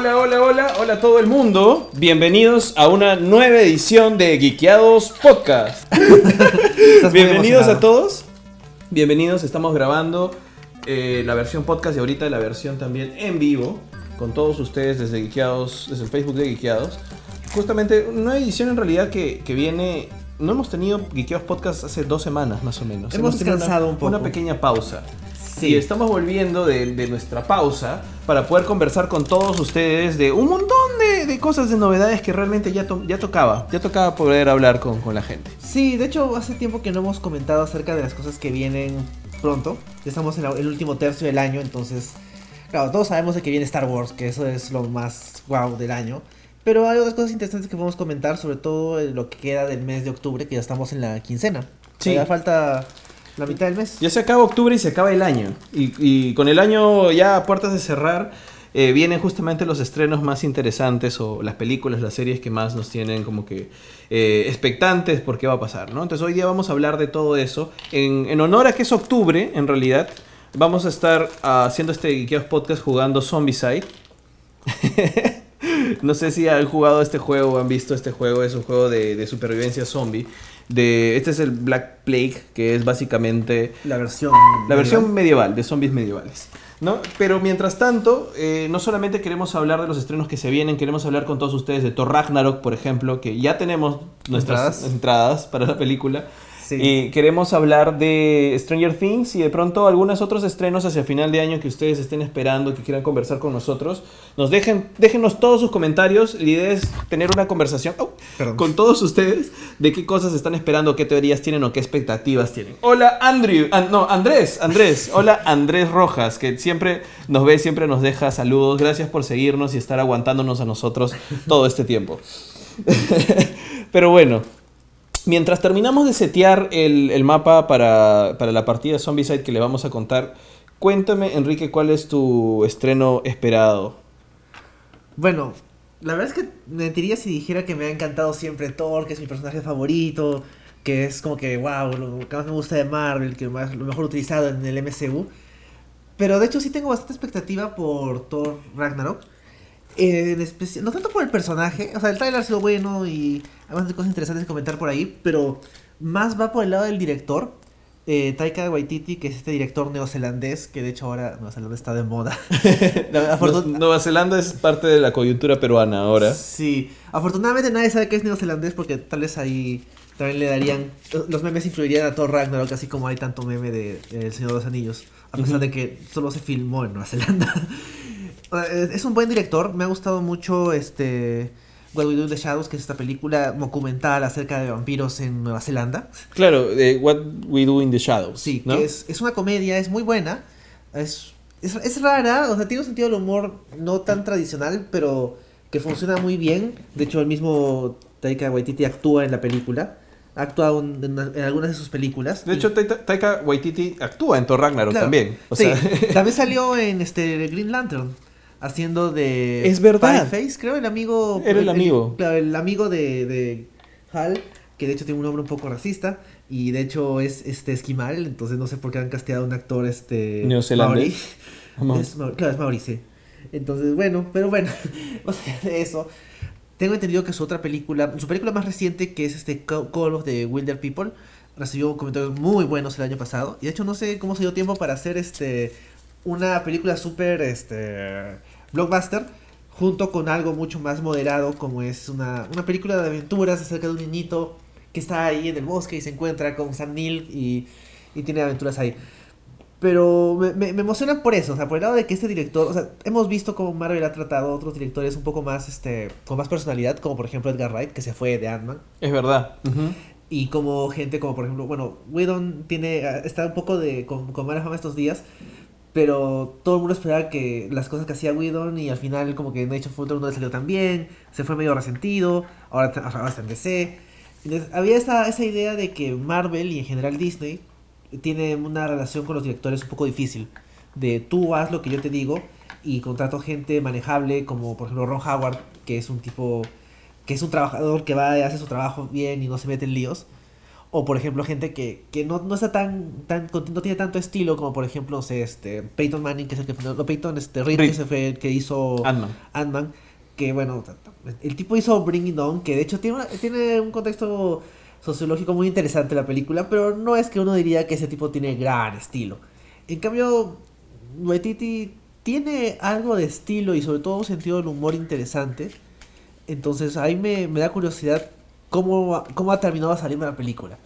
hola, hola, hola, hola a todo el mundo. Bienvenidos a una nueva edición de Geekeados Podcast. Bienvenidos a todos. Bienvenidos, estamos grabando eh, la versión podcast y ahorita la versión también en vivo con todos ustedes desde Geekeados, desde el Facebook de Geekeados. Justamente una edición en realidad que, que viene no hemos tenido Geekeados Podcast hace dos semanas más o menos. Hemos tenido descansado una, un poco. Una pequeña pausa. Sí. Y estamos volviendo de, de nuestra pausa para poder conversar con todos ustedes de un montón de, de cosas, de novedades que realmente ya, to- ya tocaba. Ya tocaba poder hablar con, con la gente. Sí, de hecho hace tiempo que no hemos comentado acerca de las cosas que vienen pronto. Ya estamos en el último tercio del año, entonces, claro, todos sabemos de que viene Star Wars, que eso es lo más wow del año. Pero hay otras cosas interesantes que podemos comentar, sobre todo lo que queda del mes de octubre, que ya estamos en la quincena. Sí. Ya falta la mitad del mes. Ya se acaba octubre y se acaba el año. Y, y con el año ya a puertas de cerrar, eh, vienen justamente los estrenos más interesantes o las películas, las series que más nos tienen como que eh, expectantes por qué va a pasar, ¿no? Entonces hoy día vamos a hablar de todo eso. En, en honor a que es octubre, en realidad, vamos a estar haciendo este Podcast jugando Zombicide. no sé si han jugado este juego o han visto este juego. Es un juego de supervivencia zombie. De, este es el Black Plague, que es básicamente La versión. la versión medieval, de zombies medievales. ¿no? Pero mientras tanto, eh, no solamente queremos hablar de los estrenos que se vienen, queremos hablar con todos ustedes de Thor Ragnarok, por ejemplo, que ya tenemos nuestras Entradas. entradas para la película. Sí. Y queremos hablar de Stranger Things y de pronto algunos otros estrenos hacia final de año que ustedes estén esperando, que quieran conversar con nosotros. Nos dejen, déjenos todos sus comentarios. La idea es tener una conversación. Perdón. con todos ustedes de qué cosas están esperando, qué teorías tienen o qué expectativas tienen. Hola Andrew, An- no, Andrés, Andrés, hola Andrés Rojas, que siempre nos ve, siempre nos deja saludos. Gracias por seguirnos y estar aguantándonos a nosotros todo este tiempo. Pero bueno, mientras terminamos de setear el, el mapa para, para la partida Zombicide que le vamos a contar, cuéntame Enrique, ¿cuál es tu estreno esperado? Bueno, la verdad es que mentiría si dijera que me ha encantado siempre Thor, que es mi personaje favorito, que es como que, wow, lo que más me gusta de Marvel, que lo mejor utilizado en el MCU. Pero de hecho sí tengo bastante expectativa por Thor Ragnarok. Eh, en especial, no tanto por el personaje, o sea, el trailer ha sido bueno y hay bastante cosas interesantes que comentar por ahí, pero más va por el lado del director, eh, Taika Waititi, que es este director neozelandés, que de hecho ahora Nueva Zelanda está de moda. Nueva Zelanda es parte de la coyuntura peruana ahora. Sí, afortunadamente nadie sabe que es neozelandés porque tal vez ahí también le darían, los memes influirían a Thor Ragnarok, así como hay tanto meme de, de El Señor de los Anillos, a pesar de que solo se filmó en Nueva Zelanda. Eh, es un buen director, me ha gustado mucho este What We Do in the Shadows, que es esta película documental acerca de vampiros en Nueva Zelanda. Claro, de What We Do in the Shadows. Sí, ¿no? que es, es una comedia, es muy buena. Es, es, es rara, o sea, tiene un sentido del humor no tan tradicional, pero que funciona muy bien. De hecho, el mismo Taika Waititi actúa en la película. Ha actuado en, en- en algunas de sus películas. De Y- hecho, Taika, Taika Waititi actúa en Thor Ragnarok claro, también. O sí, sea, también salió en este Green Lantern. Haciendo de. Es verdad. Face, creo, el amigo. Era el amigo. claro, el amigo de, de Hal, que de hecho tiene un nombre un poco racista. Y de hecho es este esquimal, entonces no sé por qué han casteado a un actor este. Neozelandés. Es claro, es Maori, sí. Entonces, bueno, pero bueno, o sea, de eso. Tengo entendido que su otra película, su película más reciente, que es este Ca- Call of the Wilder People, recibió comentarios muy buenos el año pasado. Y de hecho no sé cómo se dio tiempo para hacer este una película súper este blockbuster junto con algo mucho más moderado como es una, una película de aventuras acerca de un niñito que está ahí en el bosque y se encuentra con Sam Neill y, y tiene aventuras ahí. Pero me, me, me emociona por eso, o sea, por el lado de que este director, o sea, hemos visto cómo Marvel ha tratado a otros directores un poco más, este, con más personalidad, como por ejemplo Edgar Wright, que se fue de Ant-Man, es verdad. Y como gente como por ejemplo, bueno, Whedon tiene, está un poco de, con, con mala fama estos días, pero todo el mundo esperaba que las cosas que hacía Whedon y al final como que Nature Future no le salió tan bien, se fue medio resentido, ahora, está- en DC. Había esa, esa idea de que Marvel y en general Disney tiene una relación con los directores un poco difícil, de tú haz lo que yo te digo y contrato gente manejable como por ejemplo Ron Howard, que es un tipo que es un trabajador que va y hace su trabajo bien y no se mete en líos. O por ejemplo, gente que, que no, no está tan, tan, no tiene tanto estilo como por ejemplo, no sé, este, Peyton Manning, que es el que no, Peyton, este, Reed, Reed. que se fue el que hizo Ant-Man. Que bueno, el tipo hizo Bring It On, que de hecho tiene, una- tiene un contexto sociológico muy interesante la película, pero no es que uno diría que ese tipo tiene gran estilo. En cambio, Waititi tiene algo de estilo y sobre todo un sentido del humor interesante. Entonces ahí me, me da curiosidad cómo, cómo ha terminado salirme la película.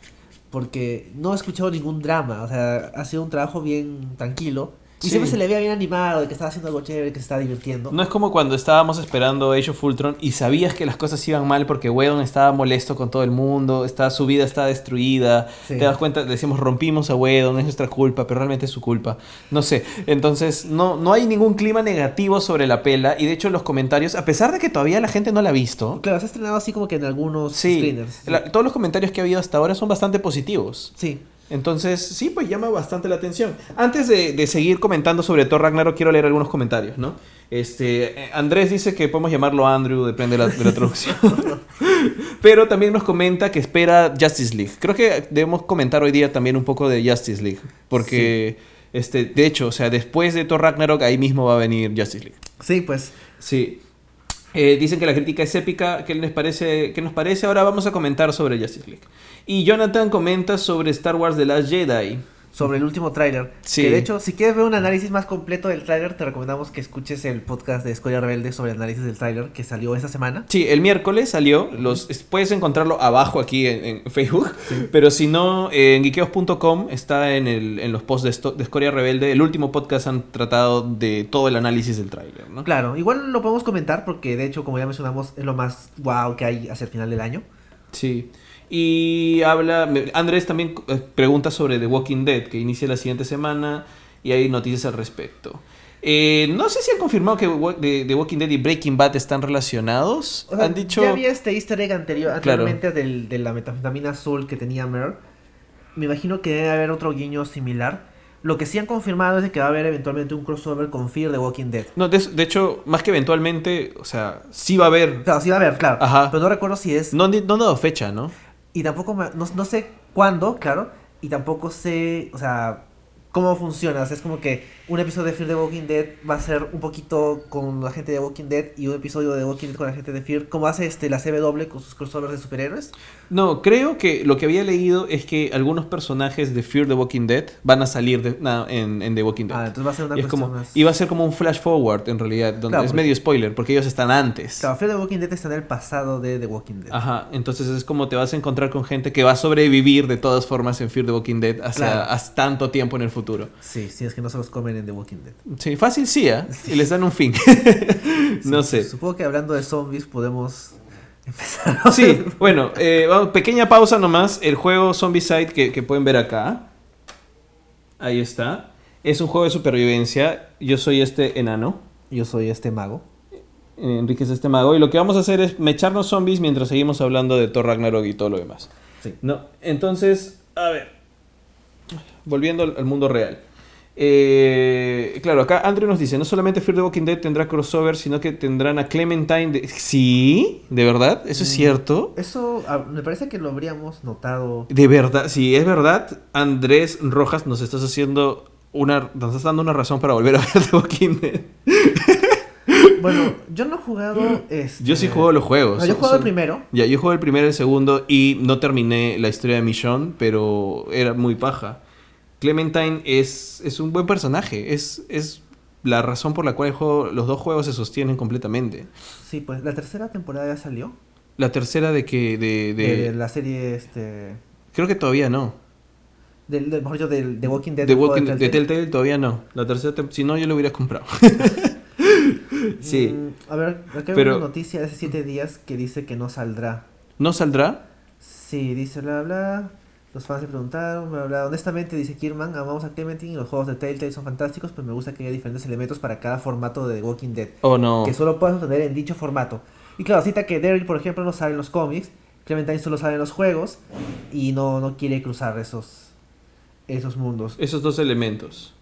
Porque no he escuchado ningún drama, o sea, ha sido un trabajo bien tranquilo. Y Sí. siempre se le veía bien animado, de que estaba haciendo algo chévere, que se estaba divirtiendo. No es como cuando estábamos esperando Age of Ultron y sabías que las cosas iban mal porque Whedon estaba molesto con todo el mundo, está, su vida está destruida. Sí. Te das cuenta, decimos rompimos a Whedon, es nuestra culpa, pero realmente es su culpa. No sé. Entonces, no, no hay ningún clima negativo sobre la pela y de hecho los comentarios, a pesar de que todavía la gente no la ha visto, Claro, se ha estrenado así como que en algunos sí, screeners. la- todos los comentarios que ha habido hasta ahora son bastante positivos. Sí. Entonces, sí, pues llama bastante la atención. Antes de, de seguir comentando sobre Thor Ragnarok, quiero leer algunos comentarios, ¿no? Este, eh, Andrés dice que podemos llamarlo Andrew, depende de la, de la traducción. Pero también nos comenta que espera Justice League. Creo que debemos comentar hoy día también un poco de Justice League. Porque, este, de hecho, o sea, después de Thor Ragnarok, ahí mismo va a venir Justice League. Sí, pues. Sí. Eh, dicen que la crítica es épica. ¿Qué les parece? ¿Qué nos parece? Ahora vamos a comentar sobre Justice League. Y Jonathan comenta sobre Star Wars The Last Jedi. Sobre el último tráiler. Sí. Que de hecho, si quieres ver un análisis más completo del tráiler, te recomendamos que escuches el podcast de Escoria Rebelde sobre el análisis del tráiler que salió esta semana. Sí, el miércoles salió. Los, es- puedes encontrarlo abajo aquí en, en Facebook. Pero si no, en geekeos.com está en, el, en los posts de, esto- de Escoria Rebelde. El último podcast han tratado de todo el análisis del tráiler, ¿no? Claro, igual lo podemos comentar porque de hecho, como ya mencionamos, es lo más wow que hay hacia el final del año. Sí. Y habla. Andrés también eh, pregunta sobre The Walking Dead, que inicia la siguiente semana. Y hay noticias al respecto. Eh, no sé si han confirmado que The, The Walking Dead y Breaking Bad están relacionados. O sea, han dicho. Ya había este easter egg anterior, Claro. anteriormente del- de la metanfetamina azul que tenía Mer. Me imagino que debe haber otro guiño similar. Lo que sí han confirmado es de que va a haber eventualmente un crossover con Fear de Walking Dead. No, de, de hecho, más que eventualmente, o sea, sí va a haber. Claro, sí va a haber, claro. Ajá. Pero no recuerdo si es. No han dado fecha, ¿no? Y tampoco me- no, no sé cuándo, claro. Y tampoco sé, o sea, cómo funciona. O sea, es como que un episodio de Fear de Walking Dead va a ser un poquito con la gente de Walking Dead y un episodio de Walking Dead con la gente de Fear. Como hace este la CW con sus crossovers de superhéroes. No, creo que lo que había leído es que algunos personajes de Fear the Walking Dead van a salir de- na- en, en The Walking Dead. Ah, entonces va a ser una y, es cuestión como, más. y va a ser como un flash forward en realidad, donde Claro, es porque- medio spoiler, porque ellos están antes. Claro, Fear the Walking Dead está en el pasado de The Walking Dead. Ajá, entonces es como te vas a encontrar con gente que va a sobrevivir de todas formas en Fear the Walking Dead hasta, Claro. hasta tanto tiempo en el futuro. Sí, sí, es que no se los comen en The Walking Dead. Sí, fácil sí, ¿ah? Y les dan un fin. no Sí, sé. Supongo que hablando de zombies podemos empezar. Sí, bueno, eh, vamos, pequeña pausa nomás. El juego Zombicide que, que pueden ver acá. Ahí está. Es un juego de supervivencia. Yo soy este enano. Yo soy este mago. Eh, Enrique es este mago. Y lo que vamos a hacer es mecharnos zombies mientras seguimos hablando de Thor Ragnarok y todo lo demás. Sí. No, entonces, a ver. Volviendo al, al mundo real. Eh, claro, acá Andrew nos dice, no solamente Fear the Walking Dead tendrá crossover, sino que tendrán a Clementine. De... Sí, de verdad, eso es Mm. cierto. Eso ah, me parece que lo habríamos notado. De verdad, si es verdad, Andrés Rojas, nos estás haciendo una, nos estás dando una razón para volver a ver The Walking Dead. Bueno, yo no he jugado. Este... Yo sí juego los juegos. No, yo Son- juego el primero. Ya, yo jugué el primero y el segundo y no terminé la historia de Michonne, pero era muy paja. Clementine es, es un buen personaje, es, es la razón por la cual el juego, los dos juegos se sostienen completamente. Sí, pues la tercera temporada ya salió. La tercera de que... De, de- De, la serie, este. creo que todavía no. Del, del, mejor dicho, del The Walking Dead. De, juego Walking, de de Telltale. Telltale todavía no. La tercera si no yo lo hubiera comprado. sí. Mm, a ver, acá hay Pero- una noticia de hace siete días que dice que no saldrá. ¿No saldrá? Sí, dice bla bla. Los fans se preguntaron, bla bla. Honestamente, dice Kirman, amamos a Clementine y los juegos de Telltale son fantásticos, pero me gusta que haya diferentes elementos para cada formato de The Walking Dead. ¿O no? que solo puedes obtener en dicho formato. Y claro, cita que Daryl, por ejemplo, no sale en los cómics, Clementine solo sale en los juegos y no, no quiere cruzar esos, esos mundos. Esos dos elementos.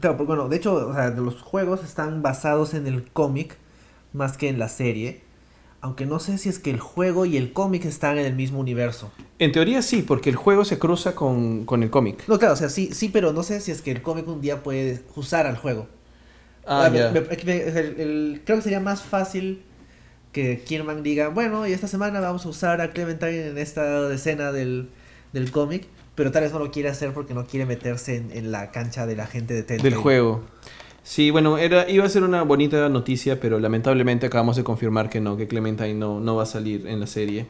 Claro, pues bueno, de hecho, o sea, de los juegos están basados en el cómic más que en la serie. Aunque no sé si es que el juego y el cómic están en el mismo universo. En teoría sí, porque el juego se cruza con, con el cómic. No, claro, o sea, sí, sí, pero no sé si es que el cómic un día puede usar al juego. Ah, ya. creo que sería más fácil que Kierman diga, bueno, y esta semana vamos a usar a Clementine en esta escena del, del cómic, pero tal vez no lo quiere hacer porque no quiere meterse en, en la cancha de la gente de Telltale. Del juego. Sí, bueno, era, iba a ser una bonita noticia, pero lamentablemente acabamos de confirmar que no, que Clementine no, no va a salir en la serie.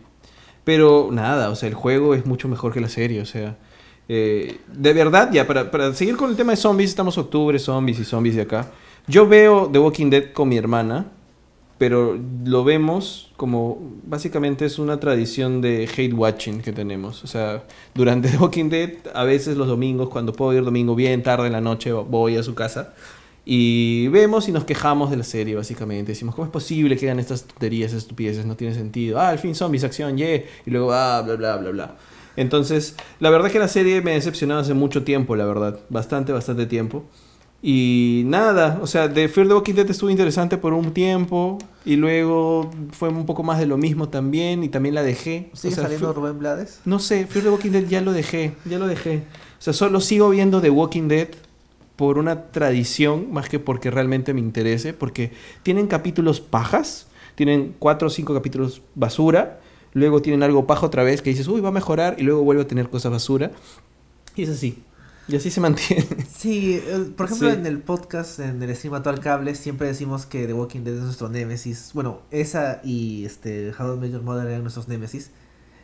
Pero nada, o sea, el juego es mucho mejor que la serie, o sea. eh, de verdad, ya, para, para seguir con el tema de zombies, estamos octubre, zombies y zombies de acá. Yo veo The Walking Dead con mi hermana, pero lo vemos como básicamente es una tradición de hate watching que tenemos. O sea, durante The Walking Dead, a veces los domingos, cuando puedo ir domingo bien tarde en la noche, voy a su casa y vemos y nos quejamos de la serie, básicamente. Decimos, ¿cómo es posible que hagan estas tonterías, estas estupideces? No tiene sentido. Ah, al fin zombies, acción, yeah. Y luego, ah, bla, bla, bla, bla. Entonces, la verdad es que la serie me decepcionó hace mucho tiempo, la verdad. Bastante, bastante tiempo. Y nada, o sea, de Fear the Walking Dead estuvo interesante por un tiempo y luego fue un poco más de lo mismo también y también la dejé. ¿Sigue O sea, saliendo Rubén Blades? no sé, Fear the Walking Dead ya lo dejé, ya lo dejé. O sea, solo sigo viendo The Walking Dead por una tradición más que porque realmente me interese, porque tienen capítulos pajas, tienen cuatro o cinco capítulos basura, luego tienen algo paja otra vez que dices, uy, va a mejorar, y luego vuelve a tener cosas basura. Y es así. Y así se mantiene. Sí, por ejemplo, Sí. en el podcast, en el stream al cable, siempre decimos que The Walking Dead es nuestro némesis. Bueno, esa y este How I Met Your Mother eran nuestros némesis.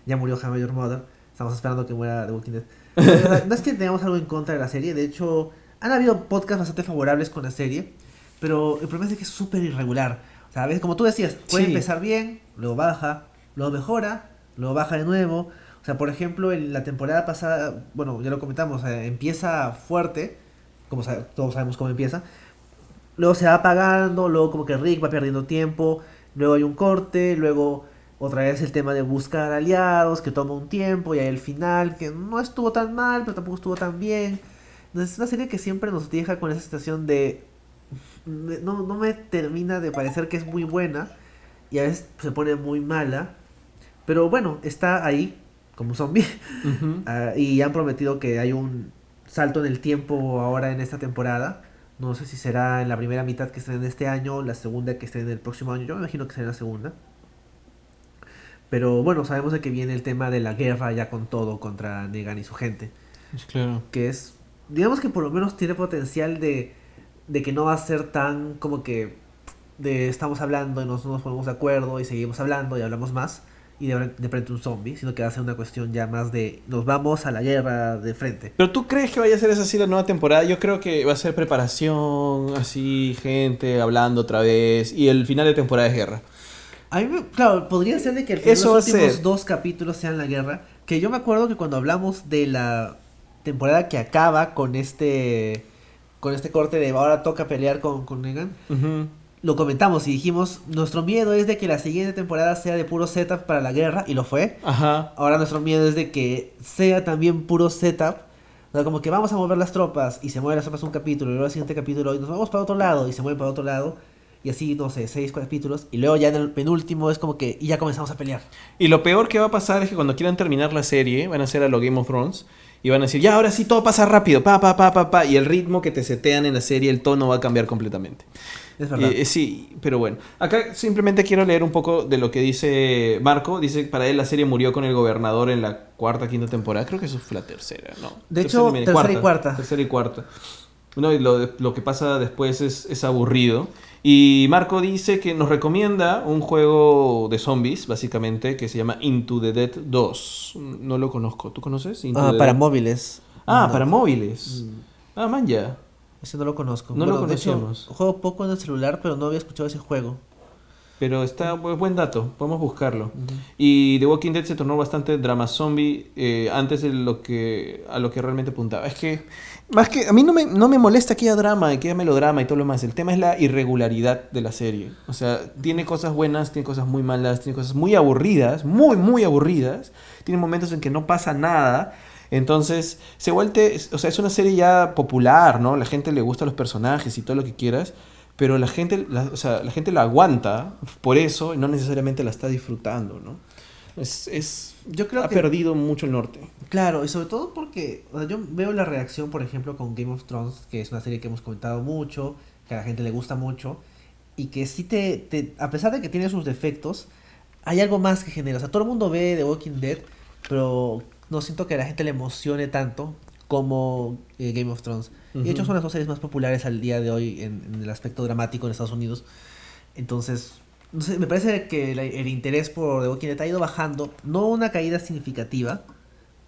Ya murió How I Met Your Mother. Estamos esperando que muera The Walking Dead. No es que tengamos algo en contra de la serie. De hecho, han habido podcasts bastante favorables con la serie. Pero el problema es que es súper irregular. O sea, a veces, como tú decías, puede Sí. empezar bien, luego baja, luego mejora, luego baja de nuevo. O sea, por ejemplo, en la temporada pasada, bueno, ya lo comentamos, sea, empieza fuerte, como todos sabemos cómo empieza. Luego se va apagando, luego como que Rick va perdiendo tiempo, luego hay un corte, luego otra vez el tema de buscar aliados, que toma un tiempo, y ahí el final, que no estuvo tan mal, pero tampoco estuvo tan bien. Es una serie que siempre nos deja con esa sensación de... No, no me termina de parecer que es muy buena, y a veces se pone muy mala, pero bueno, está ahí como zombie. Ah, y han prometido que hay un salto en el tiempo ahora en esta temporada. No sé si será en la primera mitad que estén en este año, la segunda que esté en el próximo año. Yo me imagino que será en la segunda. Pero bueno, sabemos de que viene el tema de la guerra ya con todo contra Negan y su gente. Pues claro. Que es, digamos que por lo menos tiene potencial de, de que no va a ser tan como que de estamos hablando y nos, no nos ponemos de acuerdo y seguimos hablando y hablamos más y de, de frente un zombie, sino que va a ser una cuestión ya más de nos vamos a la guerra de frente. Pero tú crees que vaya a ser esa así la nueva temporada? Yo creo que va a ser preparación, así, gente hablando otra vez. Y el final de temporada es guerra. A mí, claro, podría ser de que al final Eso los últimos ser. dos capítulos sean la guerra. Que yo me acuerdo que cuando hablamos de la temporada que acaba con este con este corte de ahora toca pelear con, con Negan, lo comentamos y dijimos, nuestro miedo es de que la siguiente temporada sea de puro setup para la guerra, y lo fue. Ajá. Ahora nuestro miedo es de que sea también puro setup. O sea, como que vamos a mover las tropas y se mueven las tropas un capítulo, y luego el siguiente capítulo y nos vamos para otro lado y se mueven para otro lado. Y así, no sé, seis capítulos. Y luego ya en el penúltimo es como que y ya comenzamos a pelear. Y lo peor que va a pasar es que cuando quieran terminar la serie, van a hacer a lo Game of Thrones. Y van a decir, ya, ahora sí todo pasa rápido, pa, pa, pa, pa, pa. Y el ritmo que te setean en la serie, el tono va a cambiar completamente. Es verdad. Eh, eh, sí, pero bueno. Acá simplemente quiero leer un poco de lo que dice Marco. Dice, para él la serie murió con el gobernador en la cuarta, quinta temporada. Creo que eso fue la tercera, ¿no? De hecho, media, tercera y cuarta. Tercera y cuarta. No, y lo, lo que pasa después es, es aburrido. Y Marco dice que nos recomienda un juego de zombies, básicamente, que se llama Into the Dead 2. No lo conozco. ¿Tú conoces? Into Ah, the para Dead? móviles. Ah, No, para móviles. Mm. Ah, man, ya. Ese no lo conozco. No lo hecho, conocíamos. juego poco en el celular, pero no había escuchado ese juego. Pero está bu- buen dato, podemos buscarlo. Y The Walking Dead se tornó bastante drama zombie eh, antes de lo que a lo que realmente apuntaba. Es que más que a mí no me, no me molesta que haya drama que haya melodrama y todo lo más. El tema es la irregularidad de la serie. O sea, tiene cosas buenas, tiene cosas muy malas, tiene cosas muy aburridas, muy muy aburridas. Tiene momentos en que no pasa nada. Entonces, se vuelve, o sea, es una serie ya popular, ¿no? La gente le gusta los personajes y todo lo que quieras. Pero la gente, la, o sea, la gente la aguanta por eso y no necesariamente la está disfrutando, ¿no? Es, es Yo creo ha que perdido mucho el norte. Claro, y sobre todo porque o sea, yo veo la reacción, por ejemplo, con Game of Thrones, que es una serie que hemos comentado mucho, que a la gente le gusta mucho, y que sí te, te a pesar de que tiene sus defectos, hay algo más que genera. O sea, todo el mundo ve The Walking Dead, pero no siento que a la gente le emocione tanto como eh, Game of Thrones. Y de hecho son las dos series más populares al día de hoy en, en el aspecto dramático en Estados Unidos. Entonces, no sé, me parece que el interés por The Walking Dead ha ido bajando, no una caída significativa,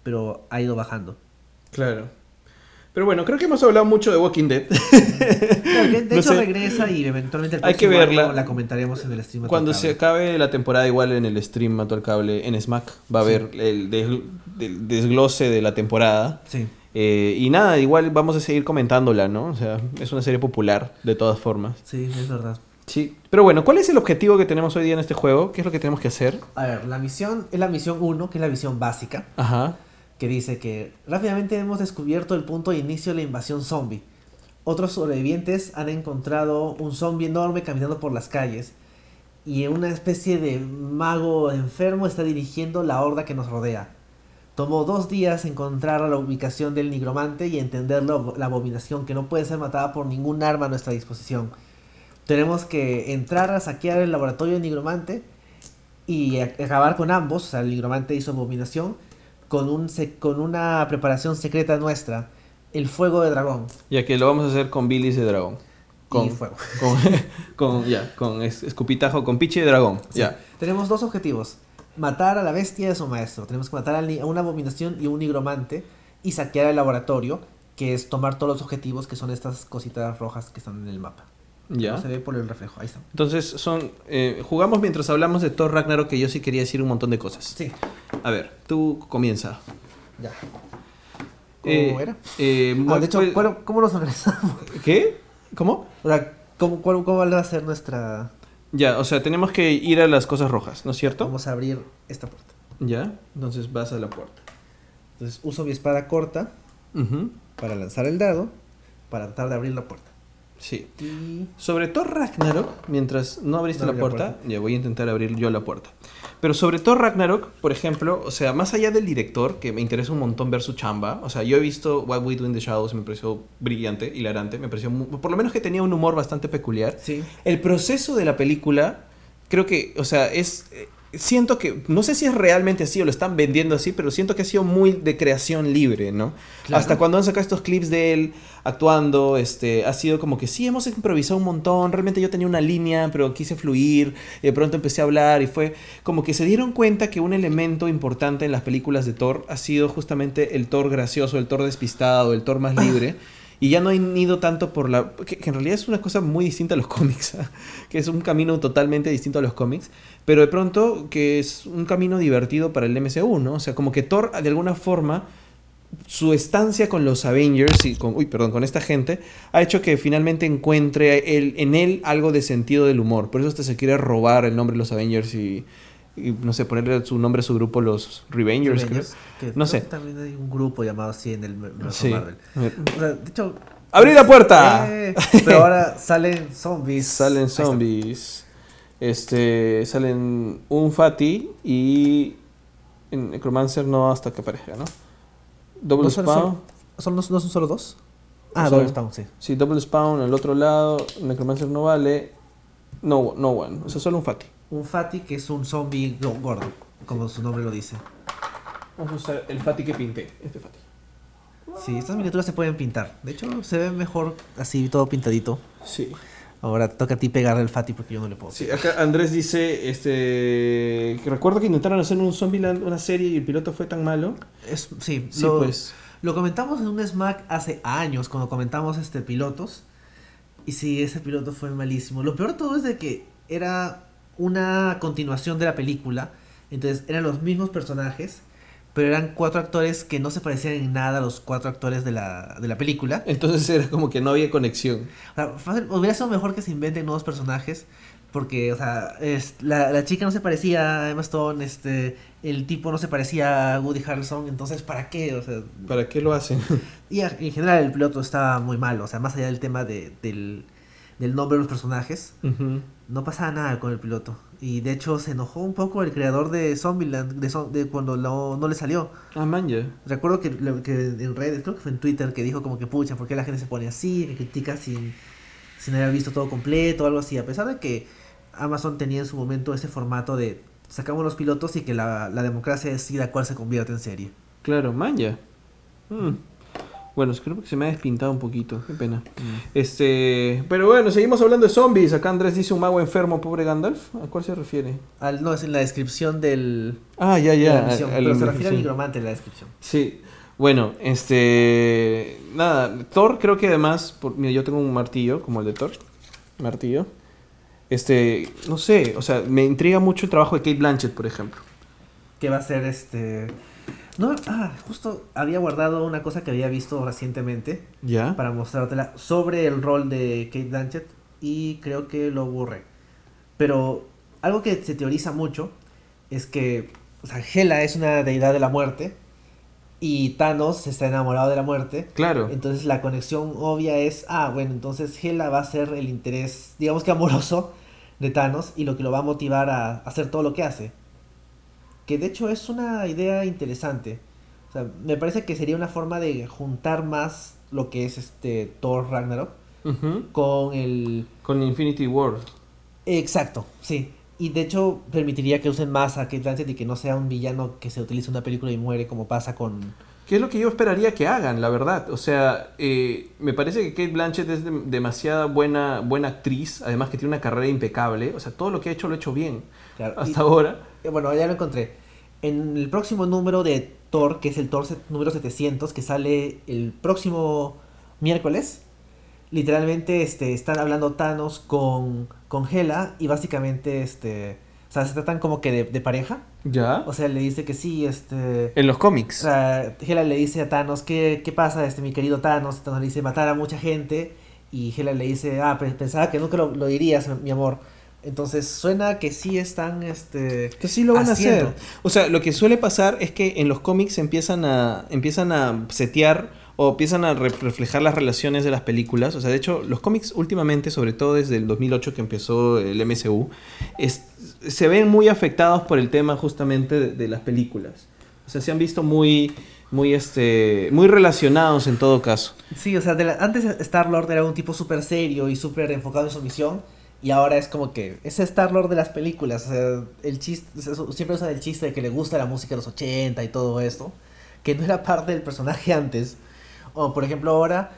pero ha ido bajando. Claro. Pero bueno, creo que hemos hablado mucho de Walking Dead. Claro, de No hecho sé. regresa y eventualmente el Hay que año la comentaremos en el stream. Cuando se acabe la temporada, igual en el stream Mato al Cable, en Smack, va a Sí. haber el, des- el desglose de la temporada. Sí. Eh, y nada, igual vamos a seguir comentándola, ¿no? O sea, es una serie popular, de todas formas. Sí, es verdad. Sí. Pero bueno, ¿cuál es el objetivo que tenemos hoy día en este juego? ¿Qué es lo que tenemos que hacer? A ver, la misión es la misión 1, que es la misión básica, Ajá. que dice que rápidamente hemos descubierto el punto de inicio de la invasión zombie. Otros sobrevivientes han encontrado un zombie enorme caminando por las calles y una especie de mago enfermo está dirigiendo la horda que nos rodea. Tomó dos días encontrar la ubicación del nigromante y entender lo- la abominación que no puede ser matada por ningún arma a nuestra disposición. Tenemos que entrar a saquear el laboratorio del nigromante y acabar con ambos, o sea, el nigromante y su abominación, con, un con una preparación secreta nuestra, el fuego de dragón. Ya que lo vamos a hacer con bilis de dragón. Con, Y fuego. Con, con, ya, con es- escupitajo, con piche de dragón. Sí. Ya. Tenemos dos objetivos. Matar a la bestia de su maestro. Tenemos que matar a una abominación y un nigromante y saquear el laboratorio, que es tomar todos los objetivos que son estas cositas rojas que están en el mapa. Ya. No se ve por el reflejo. Ahí están. Entonces, son. eh, jugamos mientras hablamos de Thor Ragnarok, que yo sí quería decir un montón de cosas. Sí, A ver, tú comienza. ya. ¿Cómo Eh, era? eh, Ah, de hecho, pues- ¿cuál- ¿cómo nos organizamos? ¿Qué? ¿Cómo? O sea, ¿cómo, cuál, ¿cómo va a ser nuestra...? Ya, o sea, tenemos que ir a las cosas rojas, ¿no es cierto? Vamos a abrir esta puerta. Ya, entonces vas a la puerta. Entonces uso mi espada corta para lanzar el dado, para tratar de abrir la puerta. Sí. Y... Sobre Thor Ragnarok, mientras no abriste No la abrí la puerta, puerta. ya voy a intentar abrir yo la puerta. Pero sobre Thor Ragnarok, por ejemplo, o sea, más allá del director, que me interesa un montón ver su chamba, o sea, yo he visto What We Do in the Shadows, me pareció brillante, hilarante, me pareció, mu- por lo menos que tenía un humor bastante peculiar. Sí. El proceso de la película, creo que, o sea, es. Siento que, no sé si es realmente así o lo están vendiendo así, pero siento que ha sido muy de creación libre, ¿no? Claro. Hasta cuando han sacado estos clips de él actuando, este, ha sido como que sí, hemos improvisado un montón, realmente yo tenía una línea, pero quise fluir, y de pronto empecé a hablar y fue como que se dieron cuenta que un elemento importante en las películas de Thor ha sido justamente el Thor gracioso, el Thor despistado, el Thor más libre. Y ya no han ido tanto por la... Que, en realidad es una cosa muy distinta a los cómics, que es un camino totalmente distinto a los cómics, pero de pronto que es un camino divertido para el MCU, ¿no? O sea, como que Thor de alguna forma su estancia con los Avengers y con, uy, perdón, con esta gente ha hecho que finalmente encuentre él, en él algo de sentido del humor. Por eso hasta se quiere robar el nombre de los Avengers y, y, no sé, ponerle su nombre a su grupo los Revengers. creo. Avengers, que No sé. También hay un grupo llamado así en el universo Sí. Marvel. O sea, de hecho... ¡Abrí la puerta! Eh, pero ahora salen zombies. Salen zombies. Este, salen un Fati y en Necromancer no hasta que aparezca, ¿no? Double ¿No son, Spawn. son, son- no, no son solo dos? Ah, Double Spawn, sí. Sí, Double Spawn al otro lado. Necromancer no vale. No, no one. O sea, solo un Fati. Un Fati que es un zombie go- gordo, como su nombre lo dice. Vamos a usar el Fati que pinté. Este Fati. Sí, estas miniaturas se pueden pintar. De hecho, se ve mejor así, todo pintadito. Sí. Ahora toca a ti pegarle el Fati porque yo no le puedo. Sí, acá Andrés dice, este, que recuerdo que intentaron hacer un Zombieland, una serie y el piloto fue tan malo. Es, sí, Sí, lo, pues. lo comentamos en un Smack hace años, cuando comentamos este pilotos. Y sí, ese piloto fue malísimo. Lo peor de todo es de que era una continuación de la película. Entonces eran los mismos personajes, pero eran cuatro actores que no se parecían en nada a los cuatro actores de la, de la película. Entonces era como que no había conexión. O sea, fácil- hubiera sido mejor que se inventen nuevos personajes. Porque, o sea, es, la, la chica no se parecía a Emma Stone, este, el tipo no se parecía a Woody Harrelson, entonces, ¿para qué? O sea, ¿Para qué lo hacen? y a- en general el piloto estaba muy mal, o sea, más allá del tema de, del, del nombre de los personajes. No pasaba nada con el piloto. Y de hecho se enojó un poco el creador de Zombieland de, de cuando no, no le salió. Ah, man, ya. Recuerdo que, que en redes, creo que fue en Twitter, que dijo como que pucha, ¿por qué la gente se pone así? Que critica sin, sin haber visto todo completo o algo así. A pesar de que Amazon tenía en su momento ese formato de sacamos los pilotos y que la, la democracia decida cuál se convierte en serie. Claro, man, ya. Mm. Bueno, creo que se me ha despintado un poquito, qué pena. Este, pero bueno, seguimos hablando de zombies. Acá Andrés dice un mago enfermo, pobre Gandalf. ¿A cuál se refiere? Al, no, es en la descripción del, Ah, ya, de ya. la misión, a- a la pero se refiere al nigromante en la descripción. Sí. Bueno, este. Nada, Thor creo que además. Por, mira, yo tengo un martillo, como el de Thor. Martillo. Este. No sé, o sea, me intriga mucho el trabajo de Kate Blanchett, por ejemplo. Que va a ser este... No, ah, justo había guardado una cosa que había visto recientemente ¿Ya? para mostrártela sobre el rol de Kate Blanchett y creo que lo borré. Pero algo que se teoriza mucho es que o sea, Hela es una deidad de la muerte y Thanos está enamorado de la muerte. Claro. Entonces la conexión obvia es, ah, bueno, entonces Hela va a ser el interés, digamos que amoroso de Thanos y lo que lo va a motivar a hacer todo lo que hace. Que de hecho es una idea interesante. O sea, me parece que sería una forma de juntar más lo que es este Thor Ragnarok con el... Con Infinity War. Exacto, sí. Y de hecho permitiría que usen más a Kate Blanchett y que no sea un villano que se utilice una película y muere como pasa con... ¿Qué es lo que yo esperaría que hagan, la verdad? O sea, eh, me parece que Kate Blanchett es de- demasiada buena, buena actriz, además que tiene una carrera impecable. O sea, todo lo que ha hecho lo ha hecho bien Claro, y- hasta ahora. Eh, Bueno, ya lo encontré. En el próximo número de Thor, que es el Thor número 700, que sale el próximo miércoles, literalmente este, están hablando Thanos con, con Hela y básicamente este, o sea, se tratan como que de, de pareja. ¿Ya? O sea, le dice que sí, este... En los O cómics. sea, Hela le dice a Thanos, ¿qué, qué pasa, este, mi querido Thanos? Thanos le dice, matar a mucha gente. Y Hela le dice, ah, pe- pensaba que nunca lo, lo dirías, mi amor. Entonces suena que sí están, este... Que sí lo van haciendo. a hacer. O sea, lo que suele pasar es que en los cómics empiezan a, empiezan a setear o empiezan a re- reflejar las relaciones de las películas. O sea, de hecho, los cómics últimamente, sobre todo desde el 2008 que empezó el MCU, es- se ven muy afectados por el tema justamente de, de las películas. O sea, se han visto muy, muy, este, muy relacionados en todo caso. Sí, o sea, de la- antes Star-Lord era un tipo súper serio y súper enfocado en su misión. Y ahora es como que es Star-Lord de las películas. O sea, el chiste, siempre usa el chiste de que le gusta la música de los 80 y todo esto. Que no era parte del personaje antes. O por ejemplo ahora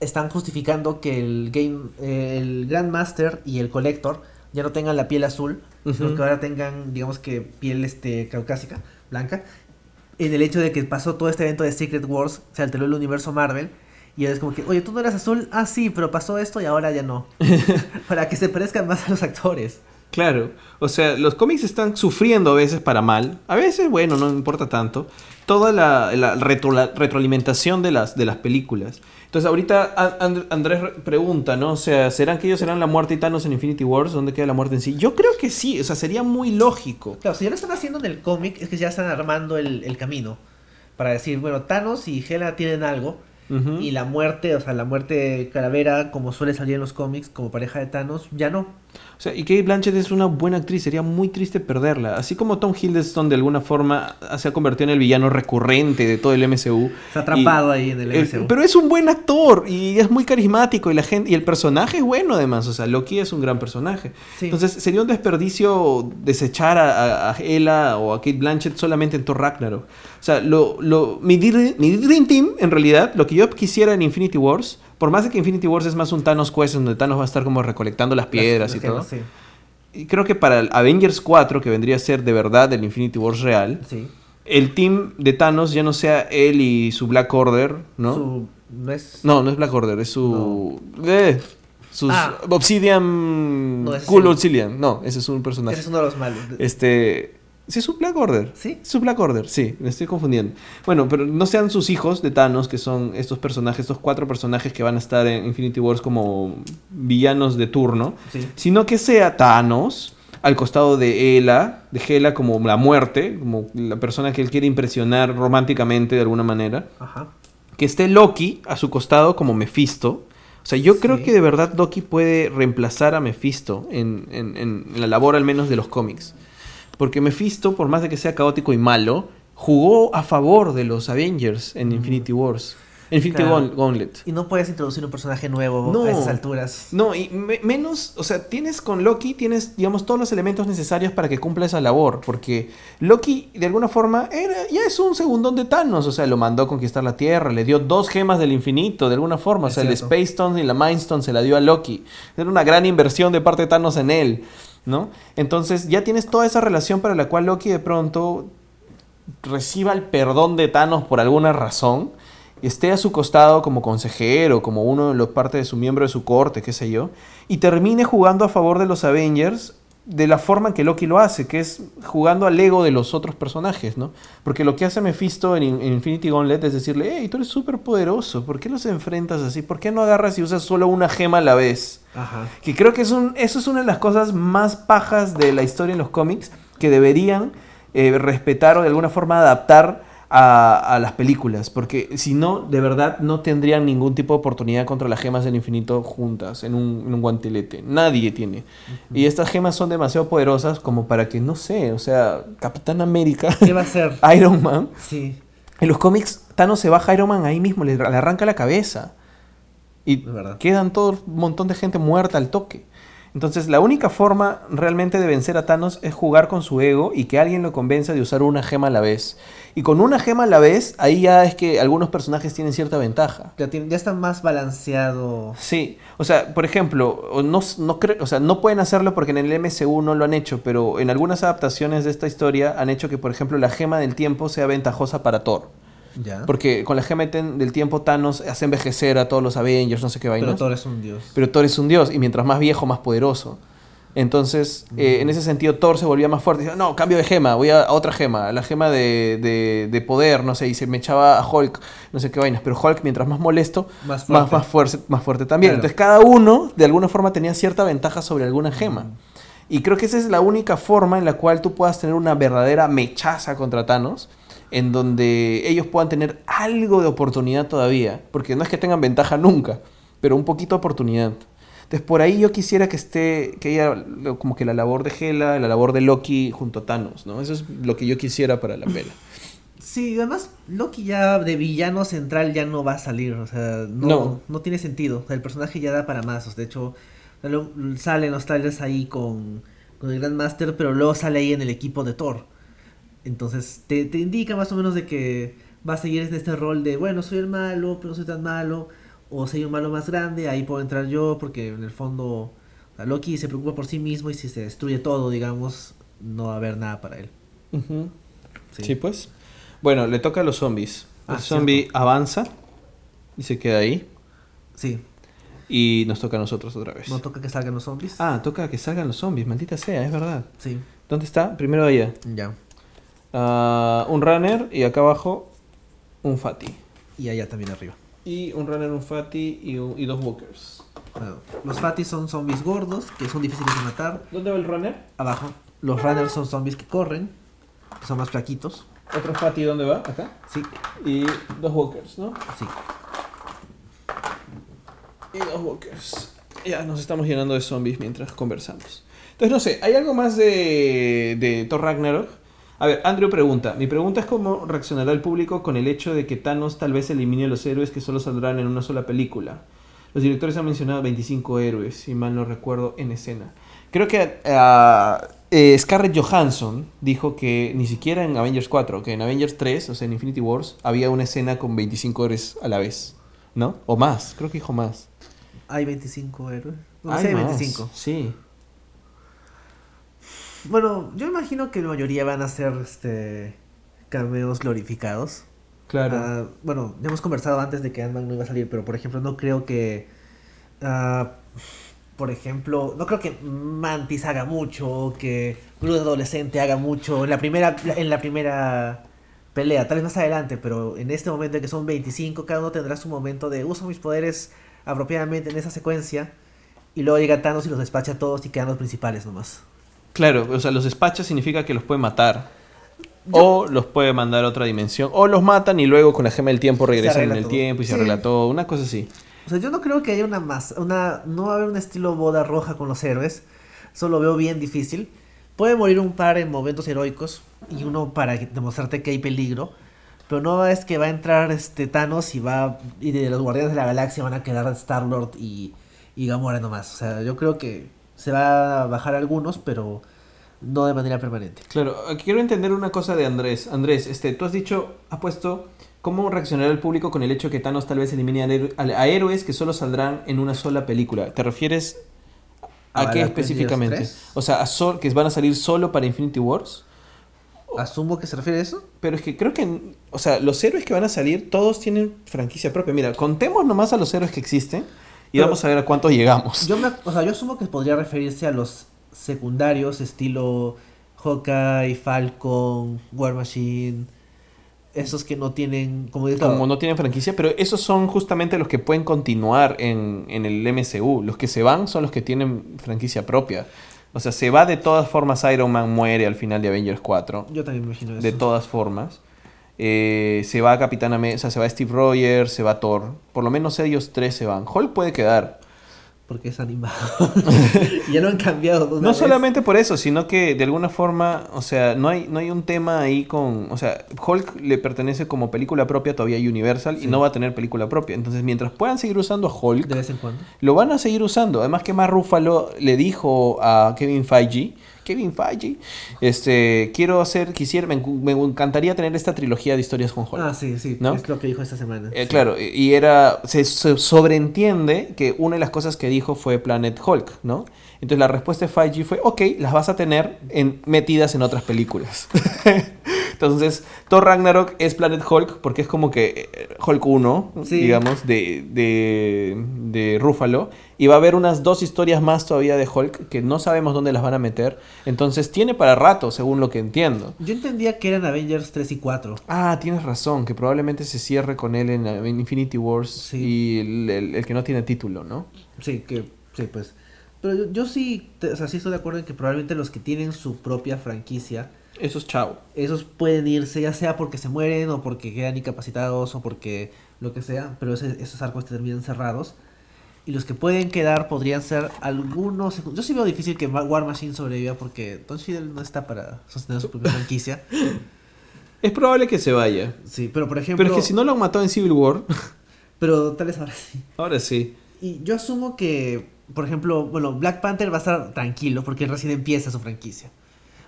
están justificando que el game, eh, el Grandmaster y el Collector ya no tengan la piel azul, sino que ahora tengan, digamos que piel este caucásica, blanca. En el hecho de que pasó todo este evento de Secret Wars, se alteró el universo Marvel. Y es como que, oye, tú no eras azul, ah sí, pero pasó esto y ahora ya no. Para que se parezcan más a los actores. Claro, o sea, los cómics están sufriendo a veces para mal, a veces, bueno, no importa tanto, toda la, la retro- la retroalimentación de las, de las películas. Entonces, ahorita And- Andrés re- pregunta, ¿no? O sea, ¿serán que ellos serán la muerte y Thanos en Infinity Wars? ¿Dónde queda la muerte en sí? Yo creo que sí, o sea, sería muy lógico. Claro, si ya lo están haciendo en el cómic, es que ya están armando el, el camino. Para decir, bueno, Thanos y Hela tienen algo. Y la muerte, o sea, la muerte calavera, como suele salir en los cómics, como pareja de Thanos, ya no. O sea, y Kate Blanchett es una buena actriz, sería muy triste perderla. Así como Tom Hiddleston de alguna forma se ha convertido en el villano recurrente de todo el MCU. Está atrapado Y- ahí en el Eh, MCU. pero es un buen actor y es muy carismático y la gente y el personaje es bueno además, o sea, Loki es un gran personaje. Sí. Entonces sería un desperdicio desechar a, a- a Hela o a Kate Blanchett solamente en Thor Ragnarok. O sea, lo, lo, mi, mi Dream Team, en realidad, lo que yo quisiera en Infinity Wars, por más de que Infinity Wars es más un Thanos Quest, donde Thanos va a estar como recolectando las piedras Las- y las todo. gemas, Y creo que para el Avengers 4, que vendría a ser de verdad el Infinity Wars real, Sí. el team de Thanos ya no sea él y su Black Order, ¿no? Su- no es. No, no es Black Order, es su. Eh, sus Ah. Obsidian. No, cool el- Obsidian. No, ese es un personaje. Ese es uno de los malos. Este. Sí, es su Black Order. ¿Sí? Es Black Order, sí, me estoy confundiendo. Bueno, pero no sean sus hijos de Thanos, que son estos personajes, estos cuatro personajes que van a estar en Infinity Wars como villanos de turno, Sí. sino que sea Thanos al costado de Hela, de Hela como la muerte, como la persona que él quiere impresionar románticamente de alguna manera Ajá. que esté Loki a su costado como Mephisto. O sea, yo creo que de verdad Loki puede reemplazar a Mephisto en, en- en la labor al menos de los cómics. Porque Mephisto, por más de que sea caótico y malo, jugó a favor de los Avengers en Infinity Wars. Infinity Claro. Gauntlet. Y no puedes introducir un personaje nuevo No. a esas alturas. No, y me- menos, o sea, tienes con Loki, tienes, digamos, todos los elementos necesarios para que cumpla esa labor, porque Loki, de alguna forma, era, ya es un segundón de Thanos, o sea, lo mandó a conquistar la Tierra, le dio dos gemas del infinito, de alguna forma, o sea, el. Space Stone y la Mind Stone se la dio a Loki. Era una gran inversión de parte de Thanos en él, ¿no? Entonces, ya tienes toda esa relación para la cual Loki de pronto reciba el perdón de Thanos por alguna razón, esté a su costado como consejero, como uno de los parte de su miembro de su corte, qué sé yo, y termine jugando a favor de los Avengers de la forma en que Loki lo hace, que es jugando al ego de los otros personajes, ¿no? Porque lo que hace Mephisto en, en Infinity Gauntlet es decirle, hey, tú eres súper poderoso, ¿por qué los enfrentas así? ¿Por qué no agarras y usas solo una gema a la vez? Ajá. Que creo que es un, eso es una de las cosas más pajas de la historia en los cómics que deberían eh, respetar o de alguna forma adaptar a, a las películas. Porque si no, de verdad no tendrían ningún tipo de oportunidad contra las gemas del infinito juntas en un, en un guantelete. Nadie tiene. Y estas gemas son demasiado poderosas como para que, no sé, o sea, Capitán América, ¿Qué va a ser? Iron Man. Sí, En los cómics, Thanos se baja a Iron Man ahí mismo, le, le arranca la cabeza. Y quedan todo un montón de gente muerta al toque. Entonces, la única forma realmente de vencer a Thanos es jugar con su ego y que alguien lo convenza de usar una gema a la vez. Y con una gema a la vez, ahí ya es que algunos personajes tienen cierta ventaja. ya, tiene- ya está más balanceado. Sí, o sea, por ejemplo, no, no, o sea, no pueden hacerlo porque en el MCU no lo han hecho, pero en algunas adaptaciones de esta historia han hecho que, por ejemplo, la gema del tiempo sea ventajosa para Thor. Ya. Porque con la gema del tiempo Thanos hace envejecer a todos los Avengers, no sé qué vainas. Pero Thor es un dios. Pero Thor es un dios y mientras más viejo, más poderoso. Entonces, eh, en ese sentido, Thor se volvía más fuerte. Dice, no, cambio de gema, voy a, otra gema, a la gema de, de- de poder, no sé, y se me echaba a Hulk, no sé qué vainas. Pero Hulk, mientras más molesto, Más más, fuerte. más, fuerte, más fuerte también. Claro. Entonces, cada uno, de alguna forma, tenía cierta ventaja sobre alguna gema. Y creo que esa es la única forma en la cual tú puedas tener una verdadera mechaza contra Thanos, en donde ellos puedan tener algo de oportunidad todavía, porque no es que tengan ventaja nunca, pero un poquito de oportunidad. Entonces por ahí yo quisiera que esté, que haya lo- como que la labor de Hela, la labor de Loki junto a Thanos, ¿no? Eso es lo que yo quisiera para la pela. Sí, además Loki ya de villano central ya no va a salir, o sea, no, No. no. tiene sentido. O sea, el personaje ya da para más. o sea, de hecho, lo- sale en los trailers ahí con, con el Grandmaster, pero luego sale ahí en el equipo de Thor. Entonces te, te indica más o menos de que va a seguir en este rol de, bueno, soy el malo, pero no soy tan malo. O soy un malo más grande, ahí puedo entrar yo, porque en el fondo Loki se preocupa por sí mismo y si se destruye todo, digamos, no va a haber nada para él. Sí. sí. pues. Bueno, le toca a los zombies. El Ah, zombie cierto. avanza y se queda ahí. Sí, Y nos toca a nosotros otra vez. no toca que salgan los zombies. Ah, toca que salgan los zombies, maldita sea, es verdad. Sí, ¿Dónde está? Primero allá. ya. Ah, un runner y acá abajo un fatty. Y allá también arriba. Y un runner, un fatty y, un- y dos walkers. Bueno, los Fatis son zombies gordos, que son difíciles de matar. ¿Dónde va el runner? Abajo. Los Runners son zombies que corren, que son más flaquitos. Otro fatty, ¿dónde va? Acá. Sí, Y dos walkers, ¿no? sí. Y dos walkers. Ya nos estamos llenando de zombies mientras conversamos. Entonces, no sé, ¿hay algo más de, de Thor Ragnarok? A ver, Andrew pregunta. Mi pregunta es cómo reaccionará el público con el hecho de que Thanos tal vez elimine a los héroes que solo saldrán en una sola película. Los directores han mencionado 25 héroes, si mal no recuerdo, en escena. Creo que eh, Scarlett Johansson dijo que ni siquiera en Avengers 4, que en Avengers 3, o sea, en Infinity Wars, había una escena con 25 héroes a la vez. ¿No? O más, creo que dijo más. Hay 25 héroes. No Hay sé, más, 25. Sí. Bueno, yo imagino que la mayoría van a ser este cameos glorificados. Claro. Ah, bueno, ya hemos conversado antes de que Ant-Man no iba a salir, pero por ejemplo, no creo que. ah, por ejemplo, no creo que Mantis haga mucho, que Groot adolescente haga mucho en la primera en la primera pelea, tal vez más adelante, pero en este momento en que son 25, cada uno tendrá su momento de uso mis poderes apropiadamente en esa secuencia y luego llega Thanos y los despacha a todos y quedan los principales nomás. Claro, o sea, los despachas significa que los puede matar. O los puede mandar a otra dimensión. O los matan y luego con la gema del tiempo regresan en el todo. tiempo y se arregla todo. Una cosa así. O sea, yo no creo que haya una más, una, no va a haber un estilo boda roja con los héroes. Eso lo veo bien difícil. Puede morir un par en momentos heroicos y uno para demostrarte que hay peligro. Pero no es que va a entrar este Thanos y va y de los Guardianes de la Galaxia van a quedar Star Lord y, y Gamora nomás. O sea, yo creo que se va a bajar algunos, pero no de manera permanente. Claro, quiero entender una cosa de Andrés. Andrés, este, tú has dicho, has puesto cómo reaccionará el público con el hecho que Thanos tal vez elimine a, héro- a- a héroes que solo saldrán en una sola película. ¿Te refieres a, ¿A qué específicamente? Avengers 3? O sea, a sol- que van a salir solo para Infinity Wars. Asumo que se refiere a eso. Pero es que creo que, o sea, los héroes que van a salir, todos tienen franquicia propia. Mira, contemos nomás a los héroes que existen y Pero- vamos a ver a cuántos llegamos. Yo, me, o sea, yo asumo que podría referirse a los secundarios, estilo Hawkeye, Falcon, War Machine. Esos que no tienen. Como, digo, Como no tienen franquicia, pero esos son justamente los que pueden continuar en, en el MCU. Los que se van son los que tienen franquicia propia. O sea, se va de todas formas, Iron Man muere al final de Avengers 4. Yo también me imagino eso. De todas formas. Eh, se va Capitán América, o sea, se va Steve Rogers, se va Thor. Por lo menos ellos tres se van. Hulk puede quedar. Porque es animado. ya lo han cambiado. No vez. solamente por eso, sino que de alguna forma, o sea, no hay, no hay un tema ahí con, o sea, Hulk le pertenece como película propia todavía a Universal y no va a tener película propia. Entonces, mientras puedan seguir usando a Hulk, De vez en cuando. lo van a seguir usando. Además que Mark Ruffalo le dijo a Kevin Feige, Kevin Feige, este, quiero hacer, quisiera, me, me encantaría tener esta trilogía de historias con Hulk. Ah, sí, sí. ¿No? Es lo que dijo esta semana. Eh, Sí. Claro, y y era. Se, se sobreentiende que una de las cosas que dijo fue Planet Hulk, ¿no? Entonces la respuesta de Feige fue: Ok, las vas a tener en, metidas en otras películas. Entonces, Thor Ragnarok es Planet Hulk porque es como que eh, Hulk 1, Sí. digamos, de, de, de Ruffalo. Y va a haber unas dos historias más todavía de Hulk que no sabemos dónde las van a meter. Entonces, tiene para rato, según lo que entiendo. Yo entendía que eran Avengers 3 y 4. Ah, tienes razón, que probablemente se cierre con él en, en Infinity Wars Sí. y el, el- el que no tiene título, ¿no? Sí, que. Sí, pues. Pero yo, yo sí. te- o sea, sí estoy de acuerdo en que probablemente los que tienen su propia franquicia. Eso es chao. Esos pueden irse, ya sea porque se mueren o porque quedan incapacitados o porque lo que sea, pero ese- esos arcos terminan cerrados. Y los que pueden quedar podrían ser algunos. Yo sí veo difícil que War Machine sobreviva porque Don Cheadle no está para sostener su propia franquicia. Es probable que se vaya. Sí, pero por ejemplo. Pero es que si no lo han matado en Civil War, Pero tal vez ahora sí. ahora sí. Y yo asumo que, por ejemplo, bueno, Black Panther va a estar tranquilo porque recién empieza su franquicia.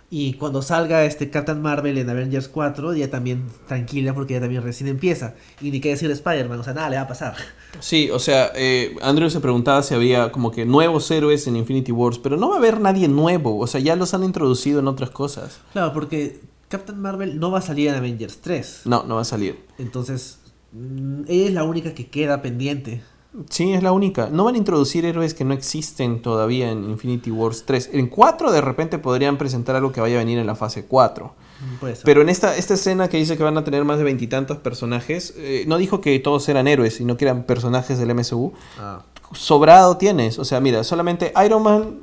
Y cuando salga este Captain Marvel en Avengers 4, ya también tranquila porque ya también recién empieza. Y ni qué decir de Spider-Man, o sea, nada le va a pasar. Sí, o sea, eh, Andrew se preguntaba si había como que nuevos héroes en Infinity Wars, pero no va a haber nadie nuevo, o sea, ya los han introducido en otras cosas. Claro, porque Captain Marvel no va a salir en Avengers 3. No, no va a salir. Entonces, mm, ella es la única que queda pendiente. Sí, es la única. No van a introducir héroes que no existen todavía en Infinity Wars 3. En 4 de repente podrían presentar algo que vaya a venir en la fase 4. Mm, Puede ser. Pero en esta, esta escena que dice que van a tener más de veintitantos personajes, eh, no dijo que todos eran héroes, sino que eran personajes del MSU. Ah, Sobrado tienes. O sea, mira, solamente Iron Man,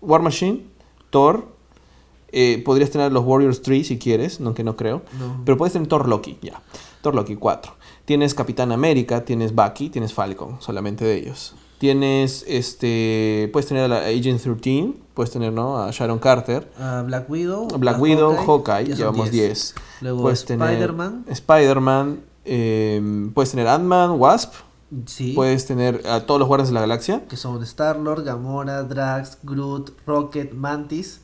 War Machine, Thor. eh, podrías tener los Warriors 3 si quieres, aunque no creo. no. Pero puedes tener Thor Loki, ya. Thor Loki 4. Tienes Capitán América, tienes Bucky, tienes Falcon, solamente de ellos. Tienes, este, puedes tener a la Agent 13, puedes tener, ¿no? A Sharon Carter. Ah, Black Widow. Black a Widow, Hawkeye, llevamos 10. Luego Puedes tener Spider-Man. Spider-Man, eh, puedes tener Ant-Man, Wasp, Sí. puedes tener a todos los guardias de la galaxia. que son Star-Lord, Gamora, Drax, Groot, Rocket, Mantis.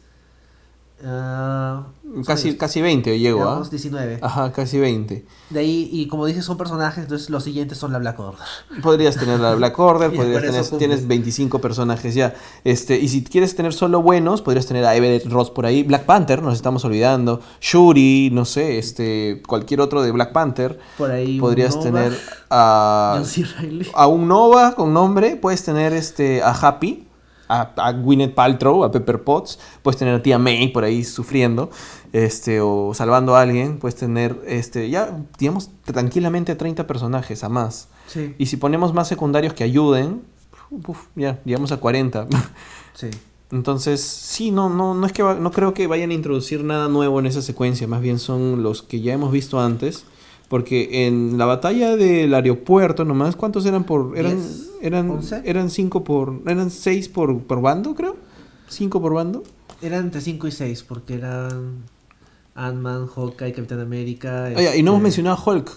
Ah, Casi, casi 20 llego, ¿ah? llevamos 19. Ajá, casi 20. De ahí, y como dices, son personajes, entonces los siguientes son la Black Order. Podrías tener la Black Order, podrías tener, tienes 25 personajes ya. Este, y si quieres tener solo buenos, podrías tener a Everett Ross por ahí, Black Panther, nos estamos olvidando, Shuri, no sé, este, cualquier otro de Black Panther. Por ahí Podrías Nova, tener a, a un Nova con nombre, puedes tener este a Happy, a, a Gwyneth Paltrow, a Pepper Potts, puedes tener a Tía May por ahí sufriendo, este, o salvando a alguien, puedes tener este, ya, digamos, tranquilamente 30 personajes a más. Sí, Y si ponemos más secundarios que ayuden, uf, ya, llegamos a 40. sí. Entonces, sí, no, no, no es que va- no creo que vayan a introducir nada nuevo en esa secuencia, más bien son los que ya hemos visto antes, Porque en la batalla del aeropuerto, nomás, ¿cuántos eran por...? Eran, Diez, eran, once. eran cinco por... Eran seis por, por bando, creo. Cinco por bando. Eran entre 5 y 6, porque eran Ant-Man, Hawkeye, Capitán América. Ya, y no hemos este- mencionado a Hulk.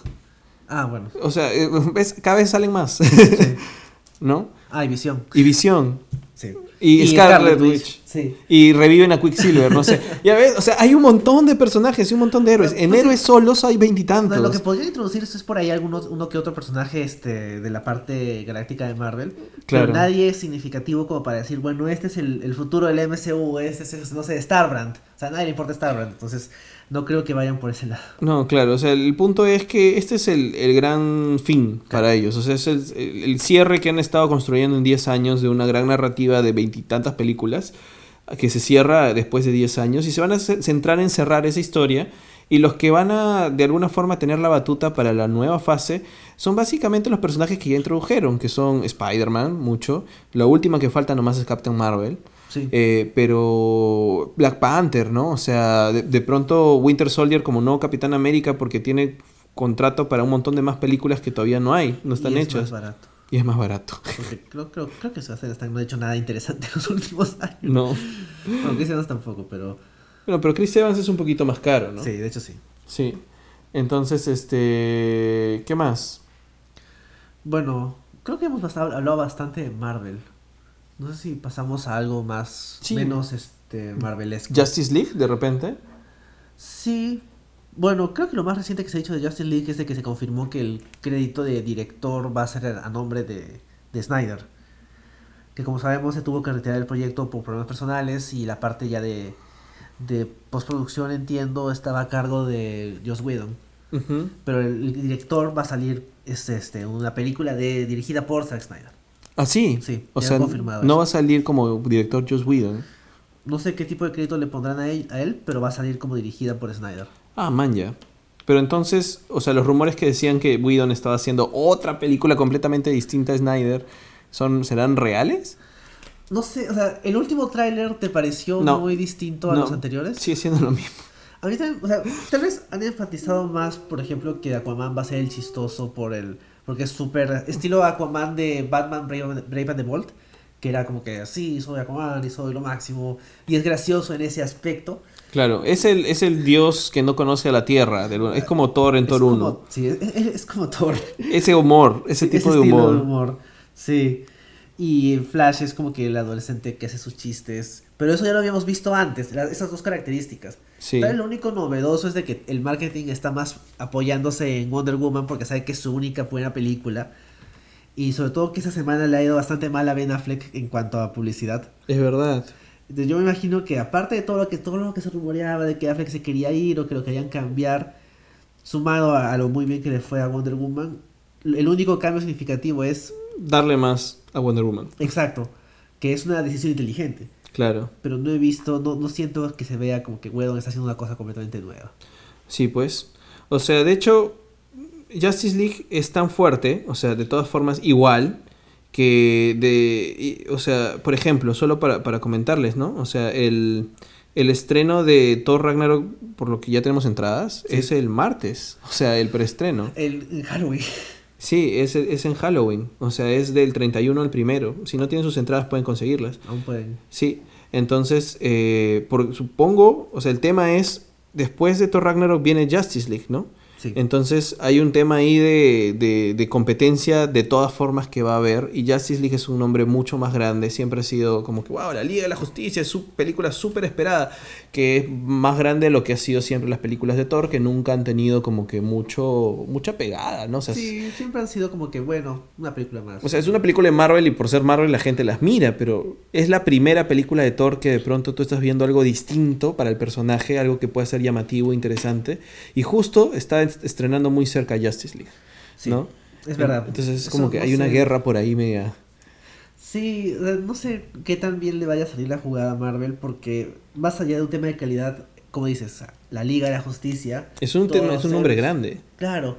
Ah, bueno. O sea, eh, ¿ves? cada vez salen más. Sí. ¿No? Ah, y Visión. Y Visión. Sí. Y, Scarlet Witch. Sí. Y reviven a Quicksilver, no sé. Ya ves, o sea, hay un montón de personajes y un montón de héroes. En Pues, héroes solos hay veintitantos. lo que podría introducirse es por ahí algunos, uno que otro personaje este, de la parte galáctica de Marvel. Claro. Pero nadie es significativo como para decir, bueno, este es el, el futuro del MCU, este es, no sé, Starbrand. O sea, a nadie le importa Starbrand. Entonces, no creo que vayan por ese lado. No, claro, o sea, el punto es que este es el, el gran fin para ellos. O sea, es el, el- cierre que han estado construyendo en 10 años de una gran narrativa de veintitantas películas que se cierra después de 10 años y se van a ce- centrar en cerrar esa historia. Y los que van a, de alguna forma, tener la batuta para la nueva fase son básicamente los personajes que ya introdujeron, que son Spider-Man, mucho. La última que falta nomás es Captain Marvel. Sí. Eh, pero Black Panther, ¿no? O sea, de, de pronto Winter Soldier como no Capitán América porque tiene contrato para un montón de más películas que todavía no hay, no están Y es hechas. más barato. y es más barato. Porque creo, creo, creo que no ha hecho nada interesante en los últimos años. no. Bueno, Chris Evans tampoco, pero... Bueno, pero Chris Evans es un poquito más caro, ¿no? Sí, de hecho sí. Sí. Entonces, este... ¿Qué más? Bueno, creo que hemos hablado bastante de Marvel. No sé si pasamos a algo más, Sí. menos este, Marvelesco. Justice League, de repente. Sí. Bueno, creo que lo más reciente que se ha dicho de Justice League es de que se confirmó que el crédito de director va a ser a nombre de, de Snyder. Que como sabemos se tuvo que retirar el proyecto por problemas personales y la parte ya de, de postproducción, entiendo, estaba a cargo de Joss Whedon. Pero el, el director va a salir este, este, una película de, dirigida por Zack Snyder. Ah, sí. Sí, O sea, confirmado no eso. va a salir como director Joss Whedon. No sé qué tipo de crédito le pondrán a él, a él, pero va a salir como dirigida por Snyder. Ah, man, ya. Pero entonces, o sea, los rumores que decían que Whedon estaba haciendo otra película completamente distinta a Snyder, ¿son, ¿serán reales? No sé, o sea, ¿el último tráiler te pareció No. muy distinto a No, los anteriores? Sigue siendo lo mismo. A mí también, o sea, tal vez han enfatizado más, por ejemplo, que Aquaman va a ser el chistoso por el... Porque es súper estilo Aquaman de Batman Brave, Brave and the Bold, que era como que, sí, soy Aquaman y soy lo máximo. Y es gracioso en ese aspecto. Claro, es el, es el dios que no conoce a la tierra. de Es como Thor en Es Thor como- 1. Sí, es, es- como Thor. Ese humor, ese tipo de estilo humor. Sí. Y Flash es como que el adolescente que hace sus chistes. Pero eso ya lo habíamos visto antes, esas dos características. Sí. Lo único novedoso es de que el marketing está más apoyándose en Wonder Woman porque sabe que es su única buena película. Y sobre todo que esa semana le ha ido bastante mal a Ben Affleck en cuanto a publicidad. Es verdad. Entonces yo me imagino que aparte de todo lo que todo lo que se rumoreaba de que Affleck se quería ir o que lo querían cambiar, sumado a, a lo muy bien que le fue a Wonder Woman, el único cambio significativo es Darle más a Wonder Woman. exacto, que es una decisión inteligente. Claro. Pero no he visto, no, no siento que se vea como que Whedon está haciendo una cosa completamente nueva. Sí, pues. O sea, de hecho, Justice League es tan fuerte, o sea, de todas formas, igual, que de... y- o sea, por ejemplo, solo para, para comentarles, ¿no? O sea, el, el estreno de Thor Ragnarok, por lo que ya tenemos entradas, Sí. es el martes. O sea, el preestreno. El, en Halloween. Sí, es, es en Halloween. O sea, es del 31 al primero. Si no tienen sus entradas, pueden conseguirlas. Aún pueden. Sí, entonces, eh, por, supongo, o sea, el tema es, después de Thor Ragnarok viene Justice League, ¿no? Sí. Entonces hay un tema ahí de, de- de competencia de todas formas que va a haber. Y Justice League es un nombre mucho más grande. Siempre ha sido como que, wow, la Liga de la Justicia es su película súper esperada. Que es más grande de lo que ha sido siempre las películas de Thor, que nunca han tenido como que mucho mucha pegada, ¿no? O sea, es- Sí, siempre han sido como que, bueno, una película más. o sea, es una película de Marvel y por ser Marvel la gente las mira, pero es la primera película de Thor que de pronto tú estás viendo algo distinto para el personaje, algo que puede ser llamativo, interesante. Y justo está est- estrenando muy cerca Justice League, Sí, ¿no? es verdad. Entonces es Eso como que no hay una sé. guerra por ahí media... Sí, no sé qué tan bien le vaya a salir la jugada a Marvel porque más allá de un tema de calidad, como dices, la Liga de la Justicia. Es un tema, es un nombre grande. Claro.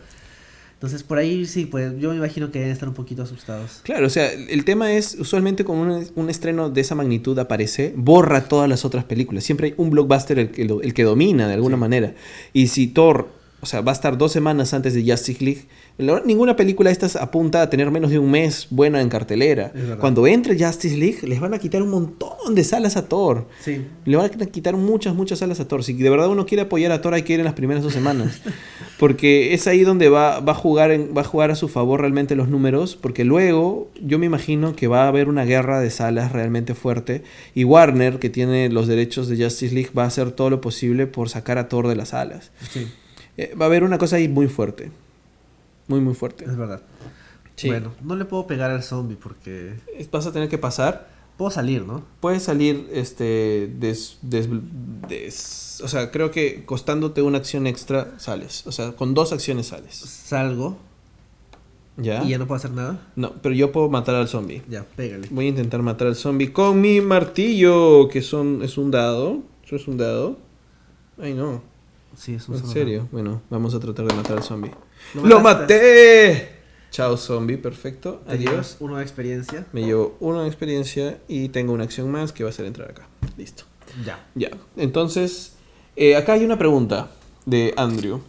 Entonces por ahí sí, pues yo me imagino que deben estar un poquito asustados. Claro, o sea, el tema es, usualmente cuando un, un estreno de esa magnitud aparece, borra todas las otras películas. Siempre hay un blockbuster el que, el que domina de alguna Sí. manera. Y si Thor, o sea, va a estar dos semanas antes de Justice League. La- Ninguna película de estas apunta a tener menos de un mes buena en cartelera. Cuando entre Justice League, les van a quitar un montón de salas a Thor. Sí. Le van a quitar muchas, muchas salas a Thor. Si de verdad uno quiere apoyar a Thor, hay que ir en las primeras dos semanas. Porque es ahí donde va, va, a jugar en- va a jugar a su favor realmente los números. Porque luego yo me imagino que va a haber una guerra de salas realmente fuerte. Y Warner, que tiene los derechos de Justice League, va a hacer todo lo posible por sacar a Thor de las salas. Sí, Eh, va a haber una cosa ahí muy fuerte. Muy, muy fuerte. es verdad. Sí. Bueno, no le puedo pegar al zombie porque Vas a tener que pasar. puedo salir, ¿no? Puedes salir, este, des, des- des- o sea, creo que costándote una acción extra sales. O sea, con dos acciones sales. Salgo ¿Ya? y ya no puedo hacer nada. No, pero yo puedo matar al zombie. Ya, pégale. Voy a intentar matar al zombie con mi martillo, que son, es un dado. Eso es un dado. Ay, no. Sí, es un En serio. Bueno, vamos a tratar de matar al zombie. Lo ¡Lo mataste. maté! Chao, zombie. Perfecto. Adiós. uno de experiencia. Me llevo una de experiencia y tengo una acción más que va a ser entrar acá. Listo. Ya. Ya, entonces, eh, acá hay una pregunta de Andrew.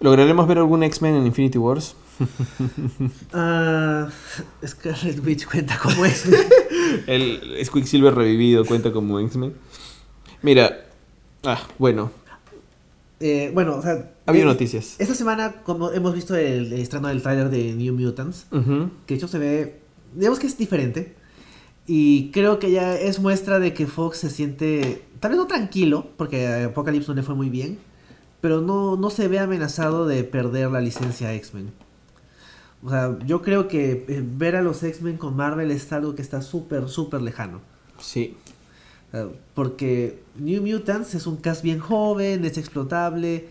¿Lograremos ver algún X-Men en Infinity Wars? Ah, Scarlet Witch cuenta como es. El Quicksilver revivido cuenta como X-Men. Mira, ah, bueno, Eh, bueno, o sea. había eh, noticias. Esta semana, como hemos visto el, el estreno del tráiler de New Mutants, que de hecho se ve, digamos que es diferente. Y creo que ya es muestra de que Fox se siente, tal vez no tranquilo, porque a Apocalypse no le fue muy bien, pero no, no se ve amenazado de perder la licencia X-Men. O sea, yo creo que eh, ver a los X-Men con Marvel es algo que está súper, súper lejano. Sí, Uh, Porque New Mutants es un cast bien joven, es explotable.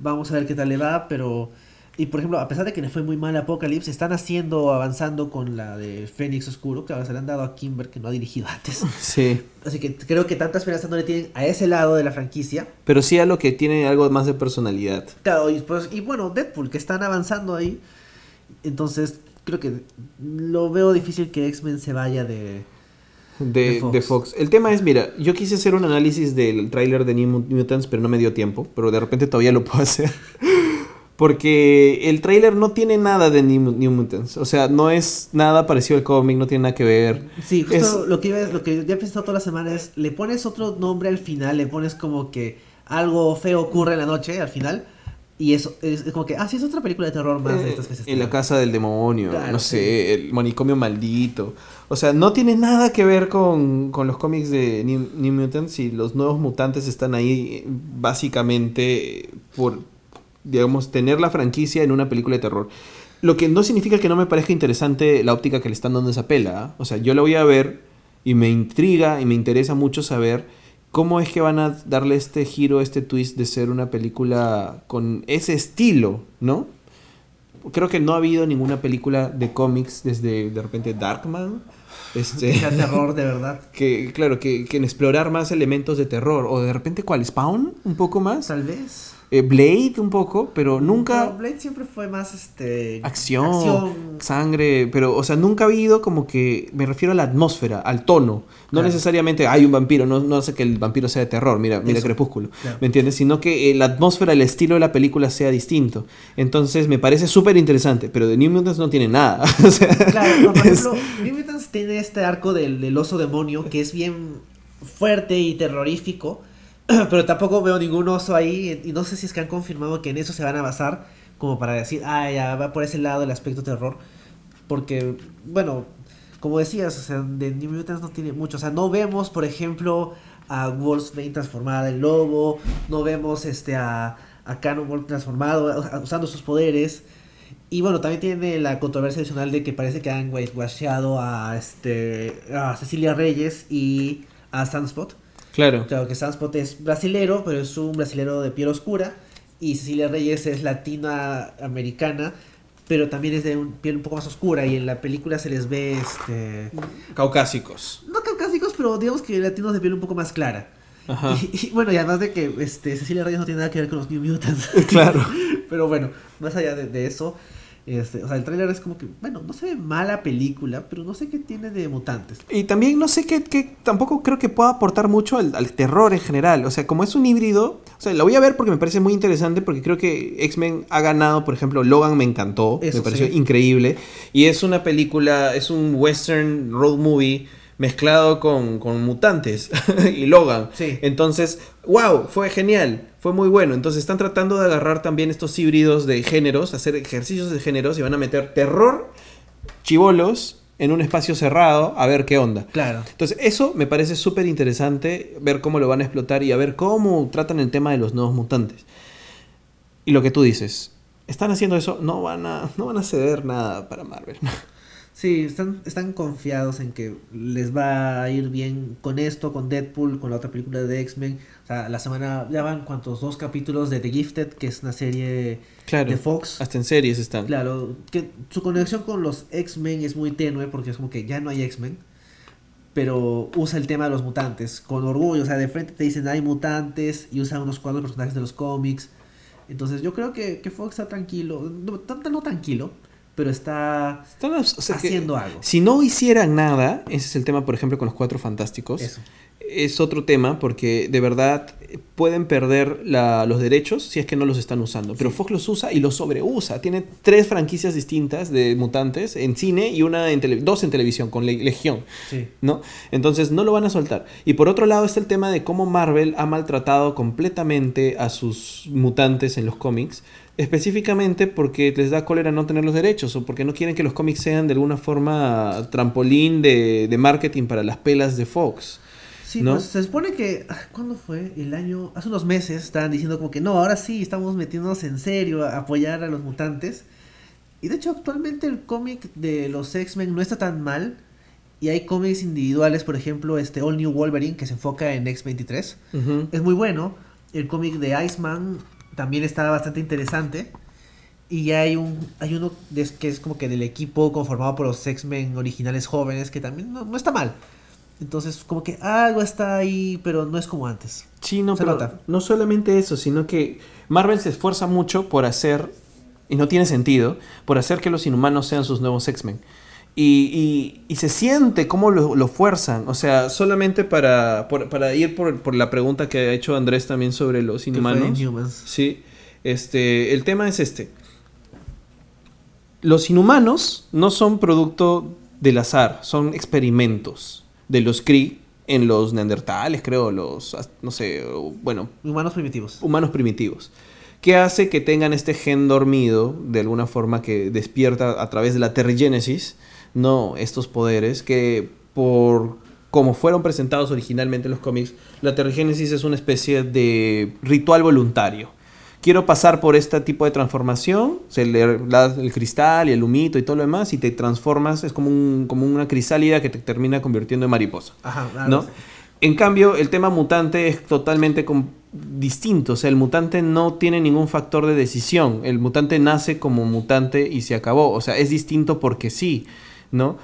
Vamos a ver qué tal le va, pero. Y por ejemplo, a pesar de que le fue muy mal Apocalypse, están haciendo, avanzando con la de Fénix Oscuro, que ahora se le han dado a Kimber, que no ha dirigido antes. sí. Así que creo que tanta esperanza no le tienen a ese lado de la franquicia. Pero sí a lo que tiene algo más de personalidad. Claro, y, pues, y bueno, Deadpool, que están avanzando ahí. Entonces, creo que lo veo difícil que X-Men se vaya de. De, De Fox. de Fox. El tema es, mira, yo quise hacer un análisis del tráiler de New Mutants, pero no me dio tiempo. Pero de repente todavía lo puedo hacer. Porque el tráiler no tiene nada de New, New Mutants. O sea, no es nada parecido al cómic, no tiene nada que ver. Sí, justo Es- lo que iba- lo que ya he pensado toda la semana es, le pones otro nombre al final, le pones como que algo feo ocurre en la noche al final, y eso es, como que, ah, sí, es otra película de terror más de Eh, estas que se en la casa del demonio, Claro, no sí. sé, el manicomio maldito. O sea, no tiene nada que ver con, con los cómics de New, Mutants y los nuevos mutantes están ahí básicamente por, digamos, tener la franquicia en una película de terror. Lo que no significa que no me parezca interesante la óptica que le están dando esa pela. ¿ah? O sea, yo la voy a ver y me intriga y me interesa mucho saber cómo es que van a darle este giro, este twist de ser una película con ese estilo, ¿no? Creo que no ha habido ninguna película de cómics desde de repente Darkman. Este, Que sea terror de verdad. que claro, que, que en explorar más elementos de terror. O de repente, ¿cuál? ¿Spawn? Un poco más. Tal vez. Eh, Blade un poco, pero nunca Pero Blade siempre fue más, este... acción, acción. sangre, pero, o sea, nunca ha habido como que, me refiero a la atmósfera, al tono. No Claro. necesariamente hay un vampiro, no, no hace que el vampiro sea de terror, mira, mira Eso. Crepúsculo, Claro. ¿me entiendes? Sino que eh, la atmósfera, el estilo de la película sea distinto. Entonces, me parece súper interesante, pero de New Mutants no tiene nada. o sea, Claro, no, por es- ejemplo, New Mutants tiene este arco del, del oso demonio que es bien fuerte y terrorífico, pero tampoco veo ningún oso ahí y no sé si es que han confirmado que en eso se van a basar como para decir, ah, ya va por ese lado el aspecto terror, porque, bueno, como decías, o sea, de New Mutants no tiene mucho, o sea, no vemos, por ejemplo, a Wolfsbane transformada en lobo, no vemos este a, a Cannonball transformado, usando sus poderes. Y bueno, también tiene la controversia adicional de que parece que han whitewasheado a, este, a Cecilia Reyes y a Sunspot. Claro. Claro que Sunspot es brasilero, pero es un brasilero de piel oscura. Y Cecilia Reyes es latina americana, pero también es de un, piel un poco más oscura. Y en la película se les ve, este, Caucásicos. no caucásicos, pero digamos que latinos de piel un poco más clara. Ajá. Y, y bueno, y además de que este, Cecilia Reyes no tiene nada que ver con los New Mutants. Claro. Pero bueno, más allá de, de eso, Este, o sea, el tráiler es como que, bueno, no se ve mala película, pero no sé qué tiene de mutantes. Y también no sé qué, qué tampoco creo que pueda aportar mucho al, al terror en general. O sea, como es un híbrido, o sea, la voy a ver porque me parece muy interesante, porque creo que X-Men ha ganado, por ejemplo, Logan me encantó, Eso me pareció sí. increíble. Y es una película, es un western road movie mezclado con, con mutantes y Logan. Sí. Entonces, wow, fue genial, fue muy bueno. Entonces están tratando de agarrar también estos híbridos de géneros, hacer ejercicios de géneros y van a meter terror, chivolos en un espacio cerrado a ver qué onda. Claro. Entonces, eso me parece súper interesante, ver cómo lo van a explotar y a ver cómo tratan el tema de los nuevos mutantes. Y lo que tú dices, están haciendo eso, no van a, no van a ceder nada para Marvel. Sí, están, están confiados en que les va a ir bien con esto, con Deadpool, con la otra película de X-Men. O sea, la semana ya van cuantos dos capítulos de The Gifted, que es una serie Claro, de Fox. hasta en series están. Claro, que su conexión con los X-Men es muy tenue porque es como que ya no hay X-Men, pero usa el tema de los mutantes con orgullo. O sea, de frente te dicen hay mutantes y usa unos cuantos personajes de los cómics. Entonces yo creo que, que Fox está tranquilo, no, tanto no tranquilo, pero está Están, o sea, que haciendo algo. Si no hicieran nada, ese es el tema, por ejemplo, con los cuatro fantásticos. Eso. Es otro tema porque de verdad eh, pueden perder la- los derechos si es que no los están usando. Pero Fox los usa y los sobreusa. Tiene tres franquicias distintas de mutantes en cine y una en tele- dos en televisión con Le- Legión. Sí. ¿no? Entonces no lo van a soltar. Y por otro lado está el tema de cómo Marvel ha maltratado completamente a sus mutantes en los cómics, específicamente porque les da cólera no tener los derechos o porque no quieren que los cómics sean de alguna forma trampolín de, de marketing para las pelas de Fox. Sí, ¿No? pues se supone que, ah, ¿cuándo fue? El año, hace unos meses estaban diciendo como que no, ahora sí, estamos metiéndonos en serio a apoyar a los mutantes. Y de hecho actualmente el cómic de los X-Men no está tan mal. Y hay cómics individuales, por ejemplo, este All New Wolverine que se enfoca en X-23. Ujú. Es muy bueno. El cómic de Iceman también está bastante interesante. Y hay un hay uno de- que es como que del equipo conformado por los X-Men originales jóvenes que también no, no está mal. Entonces, como que algo está ahí, pero no es como antes. Sí, no, Se pero nota. no solamente eso, sino que Marvel se esfuerza mucho por hacer, y no tiene sentido, por hacer que los inhumanos sean sus nuevos X-Men. Y, y- y se siente cómo lo, lo fuerzan. O sea, solamente para, por- para ir por, por la pregunta que ha hecho Andrés también sobre los Que inhumanos. Sí, este, el tema es este. Los inhumanos no son producto del azar, son experimentos de los Kree en los neandertales, creo, los, no sé, bueno, Humanos primitivos. humanos primitivos. ¿Qué hace que tengan este gen dormido, de alguna forma que despierta a través de la terrigénesis, no estos poderes que por como fueron presentados originalmente en los cómics, la terrigénesis es una especie de ritual voluntario. Quiero pasar por este tipo de transformación, se le da el cristal y el humito y todo lo demás y te transformas, es como, un, como una crisálida que te termina convirtiendo en mariposa. Ajá, ¿no? En cambio, el tema mutante es totalmente distinto. O sea, el mutante no tiene ningún factor de decisión. El mutante nace como mutante y se acabó. O sea, es distinto porque sí. ¿No?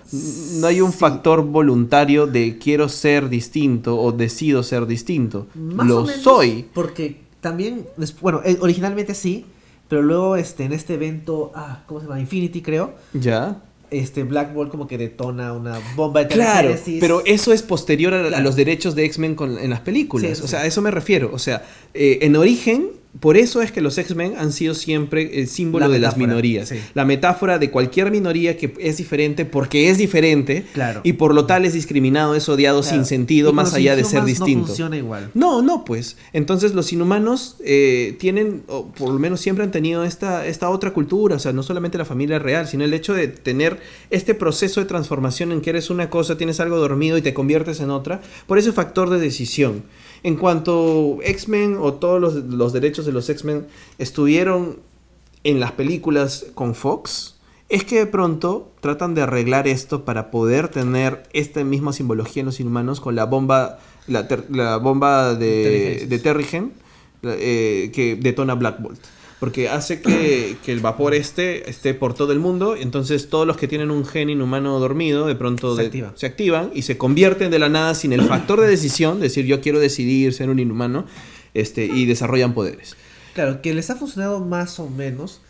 No hay un Sí. factor voluntario de quiero ser distinto o decido ser distinto. Más Lo o menos, soy. Porque también, bueno, eh, originalmente sí, pero luego este, en este evento, ah, ¿cómo se llama? Infinity creo, ¿Ya? este Black Bolt como que detona una bomba de Claro, pero eso es posterior a, los derechos de X-Men en las películas. Sí, o sea, a eso me refiero. O sea, eh, en origen, por eso es que los X-Men han sido siempre el símbolo La de las minorías. sí. La metáfora de cualquier minoría que es diferente porque es diferente Claro. y por lo tal es discriminado, es odiado Claro. sin sentido, más allá de ser distinto. No funciona igual. No, no, pues. Entonces los inhumanos eh, tienen, o por lo menos siempre han tenido esta, esta otra cultura, o sea, no solamente la familia real, sino el hecho de tener este proceso de transformación en que eres una cosa, tienes algo dormido y te conviertes en otra, por ese factor de decisión. En cuanto X-Men o todos los, los derechos de los X-Men estuvieron en las películas con Fox, es que de pronto tratan de arreglar esto para poder tener esta misma simbología en los inhumanos con la bomba, la, ter- la bomba de, de Terrigen eh, que detona Black Bolt. Porque hace que, que el vapor este esté por todo el mundo, entonces todos los que tienen un gen inhumano dormido de pronto Se de- activa. se activan y se convierten de la nada sin el factor de decisión, decir yo quiero decidir ser un inhumano, este, y desarrollan poderes. Claro, que les ha funcionado más o menos,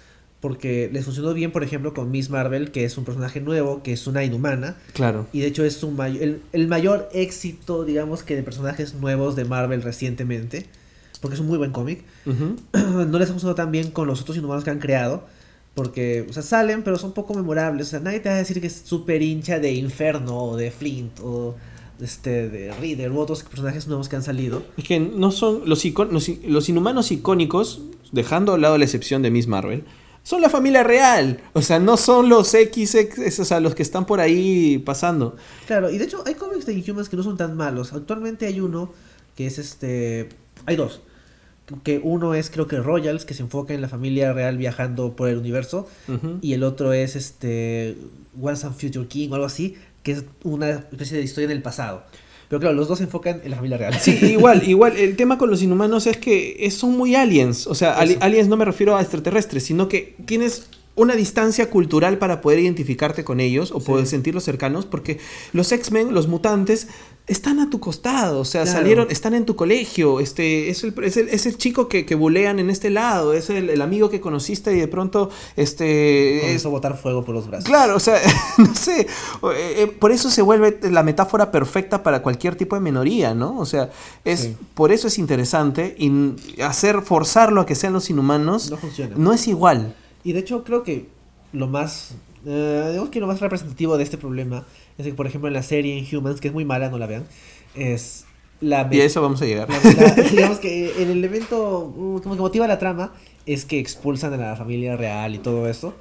porque les funcionó bien, por ejemplo, con Miss Marvel, que es un personaje nuevo, que es una inhumana. Claro. Y de hecho es un may- el, el mayor éxito, digamos, que de personajes nuevos de Marvel recientemente. Porque es un muy buen cómic. No les ha funcionado tan bien con los otros inhumanos que han creado. Porque, o sea, salen, pero son poco memorables. O sea, nadie te va a decir que es súper hincha de Inferno o de Flint o este, de Reader u otros personajes nuevos que han salido. Es que no son los, los, los inhumanos icónicos, dejando a lado la excepción de Miss Marvel, son la familia real. O sea, no son los X, X, o sea, los que están por ahí pasando. Claro, y de hecho hay cómics de Inhumans que no son tan malos. Actualmente hay uno que es este... Hay dos. Que uno es creo que Royals, que se enfoca en la familia real viajando por el universo. Y el otro es este Once and Future King o algo así, que es una especie de historia en el pasado. Pero claro, los dos se enfocan en la familia real. Sí, igual, igual. El tema con los inhumanos es que son muy aliens. O sea, ali- aliens no me refiero a extraterrestres, sino que tienes una distancia cultural para poder identificarte con ellos o Sí. poder sentirlos cercanos, porque los X-Men, los mutantes, están a tu costado, o sea, Claro. salieron, están en tu colegio, este, es el, es el, es el chico que, que bulean en este lado, es el, el amigo que conociste y de pronto, este, es, Comenzó a botar fuego por los brazos. Claro, o sea, no sé, eh, eh, por eso se vuelve la metáfora perfecta para cualquier tipo de minoría, ¿no? O sea, es Sí. por eso es interesante y hacer forzarlo a que sean los inhumanos No funciona. no es igual. Y de hecho creo que lo más, eh, digamos que lo más representativo de este problema es que por ejemplo en la serie Inhumans, que es muy mala, no la vean, es la... Y a eso vamos a llegar. la- la- digamos que el elemento mm, como que motiva la trama es que expulsan a la familia real y todo eso.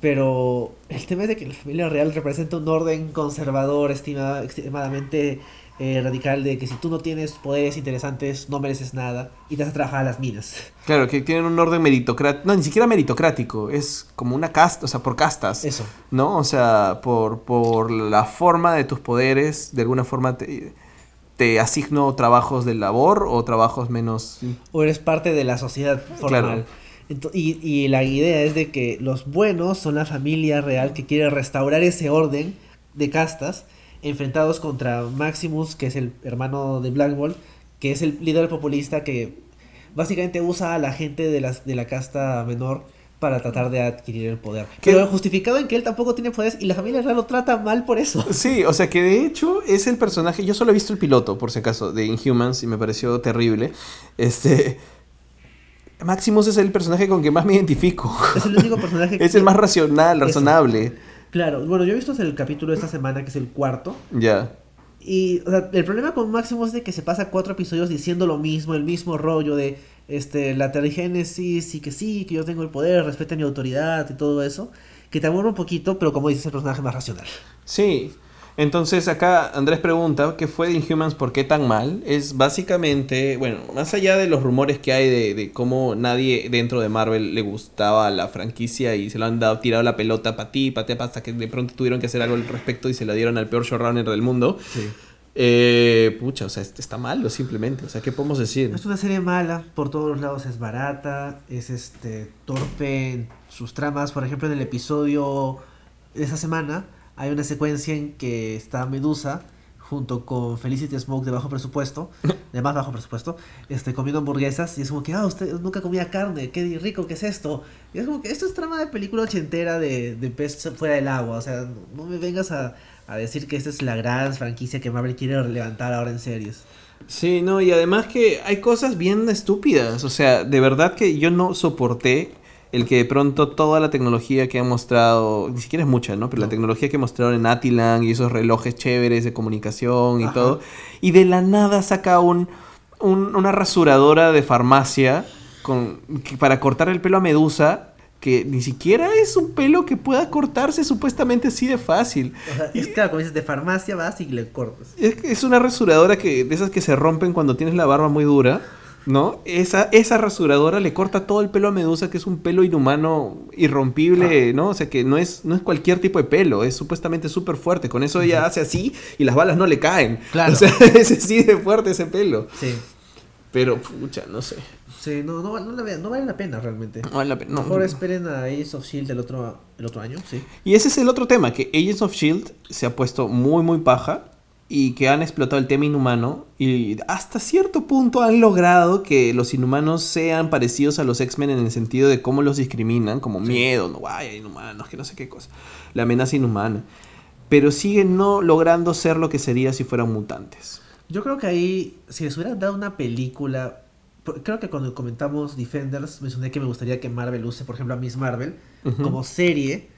Pero el tema es de que la familia real representa un orden conservador, estima, extremadamente eh, radical, de que si tú no tienes poderes interesantes, no mereces nada y te vas a trabajar a las minas. Claro, que tienen un orden meritocrático, no, ni siquiera meritocrático, es como una casta, o sea, por castas. Eso. ¿no? O sea, por, por la forma de tus poderes, de alguna forma te, te asigno trabajos de labor o trabajos menos... o eres parte de la sociedad formal. Claro. Y, y la idea es de que los buenos son la familia real que quiere restaurar ese orden de castas enfrentados contra Maximus, que es el hermano de Black Bolt, que es el líder populista que básicamente usa a la gente de, las, de la casta menor para tratar de adquirir el poder. Pero justificado en que él tampoco tiene poderes y la familia real lo trata mal por eso. Sí, o sea que de hecho es el personaje, yo solo he visto el piloto, por si acaso, de Inhumans y me pareció terrible. Este... Maximus es el personaje con que más me identifico. Es el único personaje que... Es el más racional, Eso. Claro, bueno, yo he visto el capítulo de esta semana, que es el cuarto. Ya. Y o sea, el problema con Máximo es de que se pasa cuatro episodios diciendo lo mismo, el mismo rollo de este la terigénesis y que sí, que yo tengo el poder, respeta mi autoridad y todo eso, que te aburre un poquito, pero como dices, es el personaje más racional. Sí. Entonces acá Andrés pregunta, ¿qué fue de Inhumans? ¿Por qué tan mal? Es básicamente, bueno, más allá de los rumores que hay de, de cómo nadie dentro de Marvel le gustaba la franquicia y se lo han dado tirado la pelota para ti, para ti, hasta que de pronto tuvieron que hacer algo al respecto y se la dieron al peor showrunner del mundo. Sí. Eh, pucha, o sea, está malo simplemente. O sea, ¿qué podemos decir? Es una serie mala, por todos los lados es barata, es este torpe en sus tramas, por ejemplo en el episodio de esta semana hay una secuencia en que está Medusa junto con Felicity Smoke de bajo presupuesto, de más bajo presupuesto, este, comiendo hamburguesas y es como que, ah, usted nunca comía carne, qué rico, ¿qué es esto? Y es como que esto es trama de película ochentera de, de pez fuera del agua, o sea, no me vengas a, a decir que esta es la gran franquicia que Marvel quiere levantar ahora en series. Sí, no, y además que hay cosas bien estúpidas. O sea, de verdad que yo no soporté el que de pronto toda la tecnología que han mostrado, ni siquiera es mucha, ¿no? Pero la No. tecnología que mostraron en Atilan y esos relojes chéveres de comunicación y Ajá. todo, y de la nada saca un, un- una rasuradora de farmacia con, que- para cortar el pelo a Medusa, que ni siquiera es un pelo que pueda cortarse supuestamente así de fácil. O sea, es claro, como dices, de farmacia vas y le cortas. Es, es una rasuradora que de esas que se rompen cuando tienes la barba muy dura, ¿no? Esa, esa rasuradora le corta todo el pelo a Medusa, que es un pelo inhumano irrompible, ¿no? O sea, que no es, no es cualquier tipo de pelo, es supuestamente súper fuerte. Con eso ella hace así y las balas no le caen. Claro. O sea, es así de fuerte ese pelo. Sí. Pero, pucha, no sé. Sí, no, no, no, no vale la pena realmente. No vale la pena, no. Mejor esperen a Ace of Shield el otro, el otro año, sí. Y ese es el otro tema, que Agents of Shield se ha puesto muy, muy paja. Y que han explotado el tema inhumano y hasta cierto punto han logrado que los inhumanos sean parecidos a los X-Men en el sentido de cómo los discriminan, como miedo, no vaya, inhumanos, que no sé qué cosa, la amenaza inhumana. Pero siguen no logrando ser lo que sería si fueran mutantes. Yo creo que ahí, si les hubieran dado una película, creo que cuando comentamos Defenders mencioné que me gustaría que Marvel use, por ejemplo, a Miss Marvel como serie.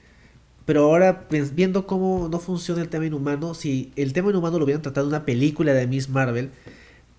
Pero ahora, pues, viendo cómo no funciona el tema inhumano, si el tema inhumano lo hubieran tratado en una película de Miss Marvel,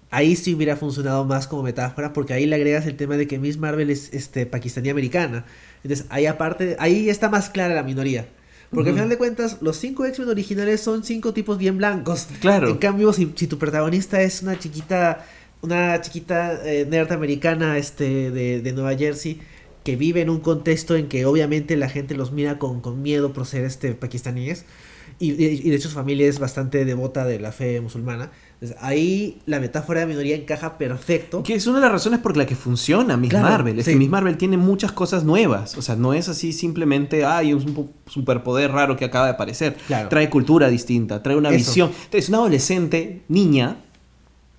ahí sí hubiera funcionado más como metáfora, porque ahí le agregas el tema de que Miss Marvel es este, pakistaní americana. Entonces, ahí aparte, ahí está más clara la minoría. Porque al final de cuentas, los cinco X-Men originales son cinco tipos bien blancos. Claro. En cambio, si, si tu protagonista es una chiquita, una chiquita eh, nerd americana este, de, de Nueva Jersey, que vive en un contexto en que obviamente la gente los mira con, con miedo por ser este pakistaníes, y, y- de hecho su familia es bastante devota de la fe musulmana. Entonces, ahí la metáfora de minoría encaja perfecto. Que es una de las razones por la que funciona Miss Claro, Marvel. Es sí. que Miss Marvel tiene muchas cosas nuevas. O sea, no es así simplemente, ay, un superpoder raro que acaba de aparecer. Claro. Trae cultura distinta, trae una Eso. visión. Es una adolescente, niña,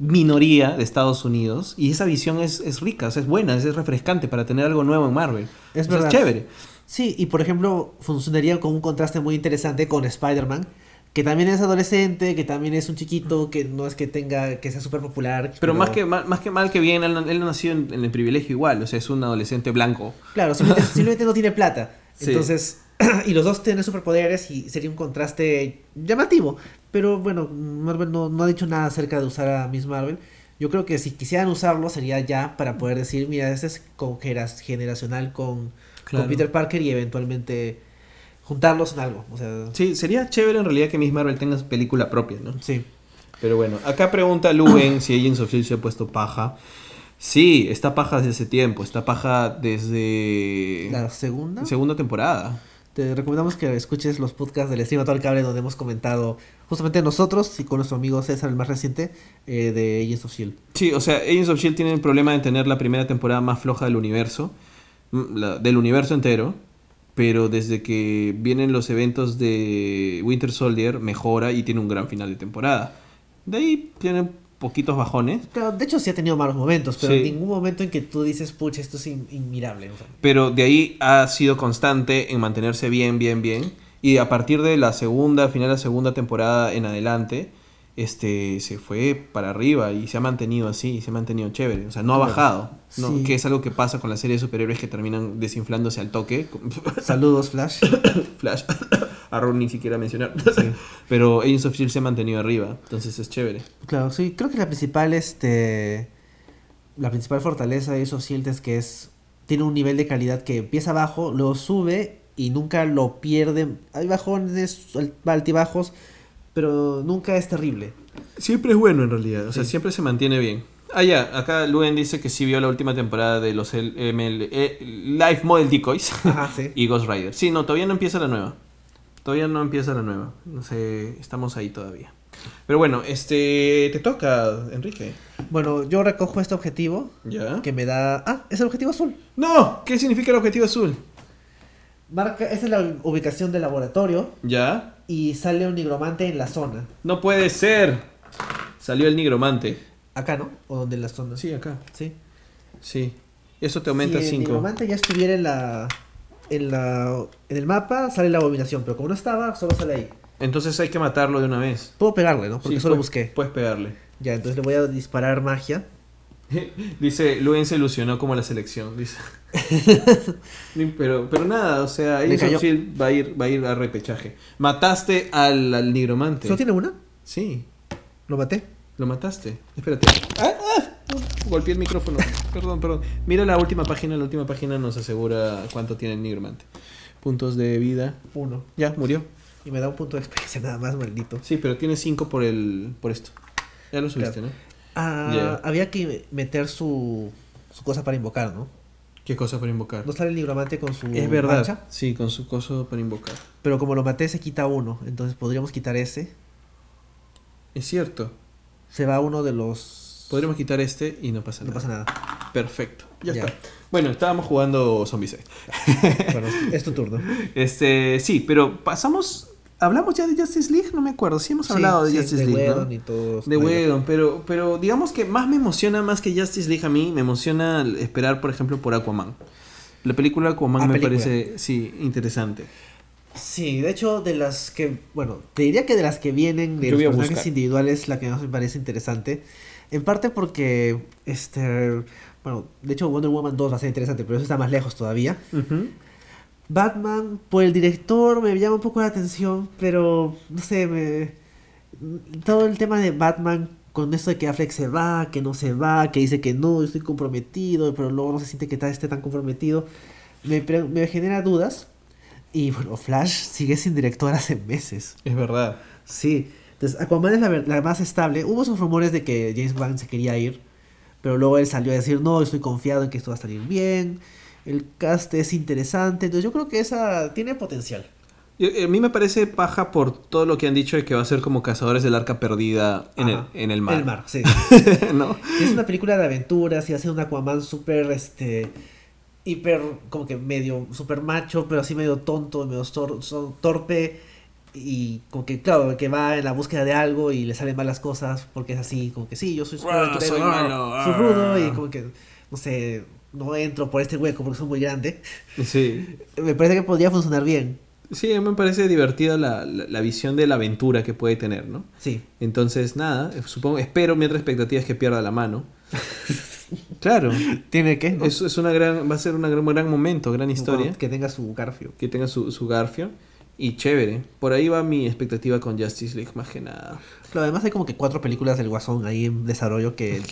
minoría de Estados Unidos. Y esa visión es, es rica, o sea, es buena, es, es refrescante para tener algo nuevo en Marvel. Es O sea, verdad. chévere. Sí, y por ejemplo, funcionaría con un contraste muy interesante con Spider-Man, que también es adolescente, que también es un chiquito, que no es que tenga, que sea súper popular. Pero más que, mal, más que mal que bien, él, él nació en, en el privilegio igual. O sea, es un adolescente blanco. Claro, simplemente, simplemente no tiene plata. Sí. Entonces, y los dos tienen superpoderes y sería un contraste llamativo. Pero bueno, Marvel no, no ha dicho nada acerca de usar a Miss Marvel. Yo creo que si quisieran usarlo sería ya para poder decir, mira, este es con geras- generacional con, Claro. con Peter Parker y eventualmente juntarlos en algo. O sea, Sí, sería chévere en realidad que Miss Marvel tenga su película propia, ¿no? sí. Pero bueno, acá pregunta Luen si Agents of S.H.I.E.L.D. se ha puesto paja. Sí, está paja desde hace tiempo. Está paja desde... La segunda. Segunda temporada. Te recomendamos que escuches los podcasts del Stream a todo el cable donde hemos comentado justamente nosotros y con nuestro amigo César, el más reciente, eh, de Agents of S.H.I.E.L.D. Sí, o sea, Agents of S.H.I.E.L.D. tiene el problema de tener la primera temporada más floja del universo. mm, del universo entero. Pero desde que vienen los eventos de Winter Soldier, mejora y tiene un gran final de temporada. De ahí tiene poquitos bajones. Claro, de hecho sí ha tenido malos momentos, pero Sí. en ningún momento en que tú dices, pucha, esto es in- inmirable. o sea. Pero de ahí ha sido constante en mantenerse bien, bien, bien. Y a partir de la segunda, final de la segunda temporada en adelante, este se fue para arriba y se ha mantenido así, y se ha mantenido chévere. O sea, no ha bajado. ¿no? Sí. Que es algo que pasa con las series de superhéroes que terminan desinflándose al toque. Saludos, Flash. Flash. A Ron ni siquiera mencionar. Pero Agents of S.H.I.E.L.D. se ha mantenido arriba. Entonces es chévere. Claro, sí, creo que la principal, este, la principal fortaleza de esos Shield es que es, tiene un nivel de calidad que empieza bajo, luego sube y nunca lo pierde. Hay bajones, al- altibajos, pero nunca es terrible. Siempre es bueno en realidad, o sea, Sí. siempre se mantiene bien. Ah, ya, acá Luen dice que sí vio la última temporada de los L- ML, eh, Live Model Decoys Ajá, sí. y Ghost Rider. Sí, no, todavía no empieza la nueva. Todavía no empieza la nueva. No sé, estamos ahí todavía. Pero bueno, este, te toca, Enrique. Bueno, yo recojo este objetivo ¿Ya? que me da... Ah, es el objetivo azul. No, ¿qué significa el objetivo azul? Marca, esa es la ubicación del laboratorio ¿Ya? Y sale un nigromante en la zona. No puede ser. Salió el nigromante. Acá, ¿no? O donde en la zona. Sí, acá. Sí. Sí. Eso te aumenta si el 5. nigromante ya estuviera en la, en la en el mapa, sale la abominación, pero como no estaba, solo sale ahí. Entonces hay que matarlo de una vez. Puedo pegarle, ¿no? Porque Sí, solo puedes- busqué. Puedes pegarle. Ya, entonces le voy a disparar magia. Dice, Luen se ilusionó como la selección, dice. pero, pero nada, o sea, va a ir, va a ir a repechaje. Mataste al, al nigromante. ¿Solo tiene una? Sí, Lo maté. lo mataste. Espérate. ¡Ah! ah! Golpeé el micrófono. perdón, perdón. Mira la última página, la última página nos asegura cuánto tiene el nigromante. Puntos de vida. Uno. Ya, murió. Y me da un punto de experiencia nada más, maldito. Sí, pero tiene 5 por el por esto. Ya lo subiste, Claro. ¿no? Ah, había que meter su, su cosa para invocar, ¿no? ¿Qué cosa para invocar? No sale el nigromante con su Es verdad. mancha, Sí, con su coso para invocar. pero como lo maté se quita uno, entonces podríamos quitar ese. Es cierto. Se va uno de los... Podríamos quitar este y no pasa No nada. pasa nada. Perfecto. Ya, Ya. está. Bueno, estábamos jugando Zombicide. Bueno, es tu turno. Este, sí, pero pasamos ¿Hablamos ya de Justice League? No me acuerdo. Sí hemos hablado de Sí, Justice de League, ¿no? Y todo. De Whedon, pero, pero digamos que más me emociona más que Justice League a mí, me emociona esperar, por ejemplo, por Aquaman. La película Aquaman Ah, me película. parece, sí, interesante. Sí, de hecho, de las que, bueno, te diría que de las que vienen de Yo los personajes individuales, la que más me parece interesante. En parte porque, este, bueno, de hecho Wonder Woman 2 va a ser interesante, pero eso está más lejos todavía. Batman, por el director, me llama un poco la atención, pero, no sé, me... Todo el tema de Batman con esto de que Affleck se va, que no se va, que dice que no, yo estoy comprometido, pero luego no se siente que tal esté tan comprometido, me, genera dudas. Y bueno, Flash sigue sin director hace meses. Es verdad. Sí, entonces Aquaman es la, la más estable. Hubo esos rumores de que James Wan se quería ir, pero luego él salió a decir, no, estoy confiado en que esto va a salir bien, el cast es interesante, entonces yo creo que esa tiene potencial. Yo- A mí me parece paja por todo lo que han dicho de que va a ser como Cazadores del Arca Perdida en, el, en el mar. El mar, sí. Es una película de aventuras y hace un Aquaman súper, este, hiper, como que medio, súper macho, pero así medio tonto, medio tor- torpe. Y como que, claro, que va en la búsqueda de algo y le salen malas cosas porque es así, como que sí, yo soy súper Ah, aventurero, soy ah, malo, soy ah. rudo y como que, no sé, no entro por este hueco porque soy muy grande. Sí. Me parece que podría funcionar bien. Sí, a mí me parece divertida la, la, la visión de la aventura que puede tener, ¿no? Sí. Entonces, nada, eh, supongo, espero, mi otra expectativa es que pierda la mano. claro, ¿Tiene que? ¿no? es, es una gran, va a ser un gran, gran momento, gran historia, Que tenga su Garfio. que tenga su, su garfio y chévere. Por ahí va mi expectativa con Justice League, más que nada. Claro, además hay como que cuatro películas del Guasón ahí en desarrollo que eh,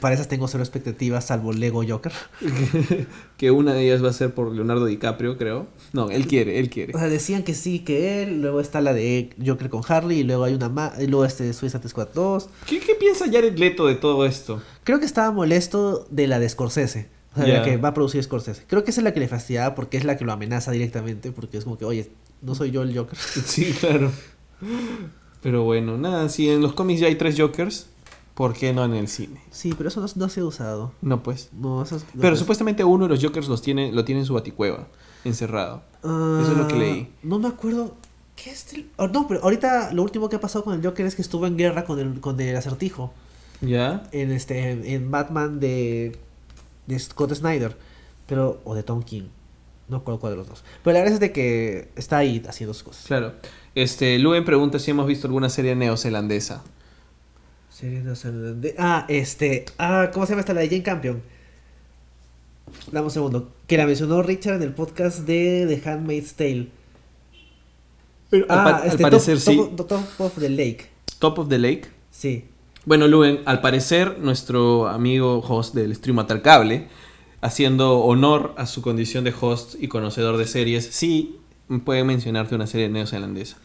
para esas tengo cero expectativas, salvo Lego Joker. que una de ellas va a ser por Leonardo DiCaprio, creo. No, él quiere, él quiere. O sea, decían que sí, que él, luego está la de Joker con Harley, y luego hay una más, y luego este Suicide Squad 2. ¿Qué, qué piensa Jared Leto de todo esto? Creo que estaba molesto de la de Scorsese. O sea, de Ya. la que va a producir Scorsese. Creo que esa es la que le fastidiaba porque es la que lo amenaza directamente, porque es como que, oye, no soy yo el Joker. Sí, claro. Pero bueno, nada, si en los cómics ya hay tres Jokers, ¿por qué no en el cine? Sí, pero eso no, no se ha usado. No, pues. No, eso es- no, Pero pues. supuestamente uno de los Jokers los tiene, lo tiene en su baticueva, encerrado. Eso es lo que Ah, leí. No me acuerdo. ¿Qué es el- oh, no, pero ahorita lo último que ha pasado con el Joker es que estuvo en guerra con el, con el acertijo. ¿Ya? En este. En Batman de. de Scott Snyder. Pero. O de Tom King. No acuerdo cuál de los dos. Pero la verdad es de que está ahí haciendo sus cosas. Claro. Este, Luen pregunta si hemos visto alguna serie neozelandesa. Serie neozelandesa- Ah, este. Ah, ¿cómo se llama esta? La de Jane Campion. Dame un segundo. Que la mencionó Richard en el podcast de The Handmaid's Tale. Pero al, Ah, al este, parecer Top, sí. Top- Top of the Lake. Top of the Lake. Sí. Bueno, Luen, al parecer nuestro amigo host del Stream Matar Cable, haciendo honor a su condición de host y conocedor de series, sí puede mencionarte una serie neozelandesa.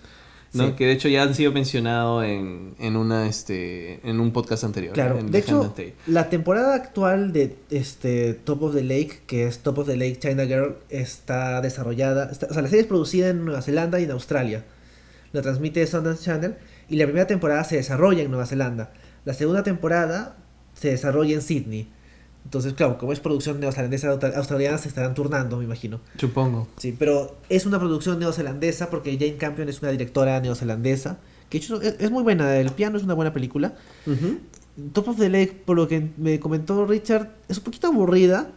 ¿no? Sí. Que de hecho ya han sido mencionado en, en una este en un podcast anterior. Claro, en de hecho, la temporada actual de este Top of the Lake, que es Top of the Lake China Girl, está desarrollada, está- o sea, la serie es producida en Nueva Zelanda y en Australia. La transmite Sundance Channel y la primera temporada se desarrolla en Nueva Zelanda. La segunda temporada se desarrolla en Sydney. Entonces, claro, como es producción neozelandesa austra- australiana, se estarán turnando, me imagino. Supongo. Sí, pero es una producción neozelandesa porque Jane Campion es una directora neozelandesa. Que hecho es, es muy buena, El piano es una buena película. Top of the Lake, por lo que me comentó Richard, es un poquito aburrida.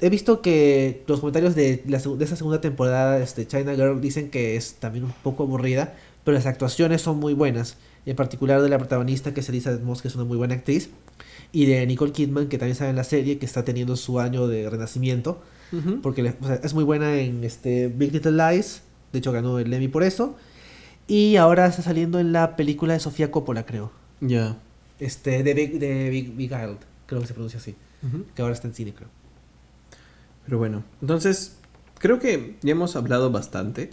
He visto que los comentarios de, la, de esa segunda temporada, este, China Girl, dicen que es también un poco aburrida, pero las actuaciones son muy buenas. En particular de la protagonista, que es Elizabeth Moss, que es una muy buena actriz, y de Nicole Kidman, que también sale en la serie, que está teniendo su año de renacimiento, Ujú. porque le- o sea, es muy buena en este Big Little Lies, de hecho ganó el Emmy por eso, y ahora está saliendo en la película de Sofía Coppola, creo. Ya. Este, de Big, de Big, Big Island, creo que se pronuncia así. Ujú. Que ahora está en cine, creo. Pero bueno, entonces creo que ya hemos hablado bastante,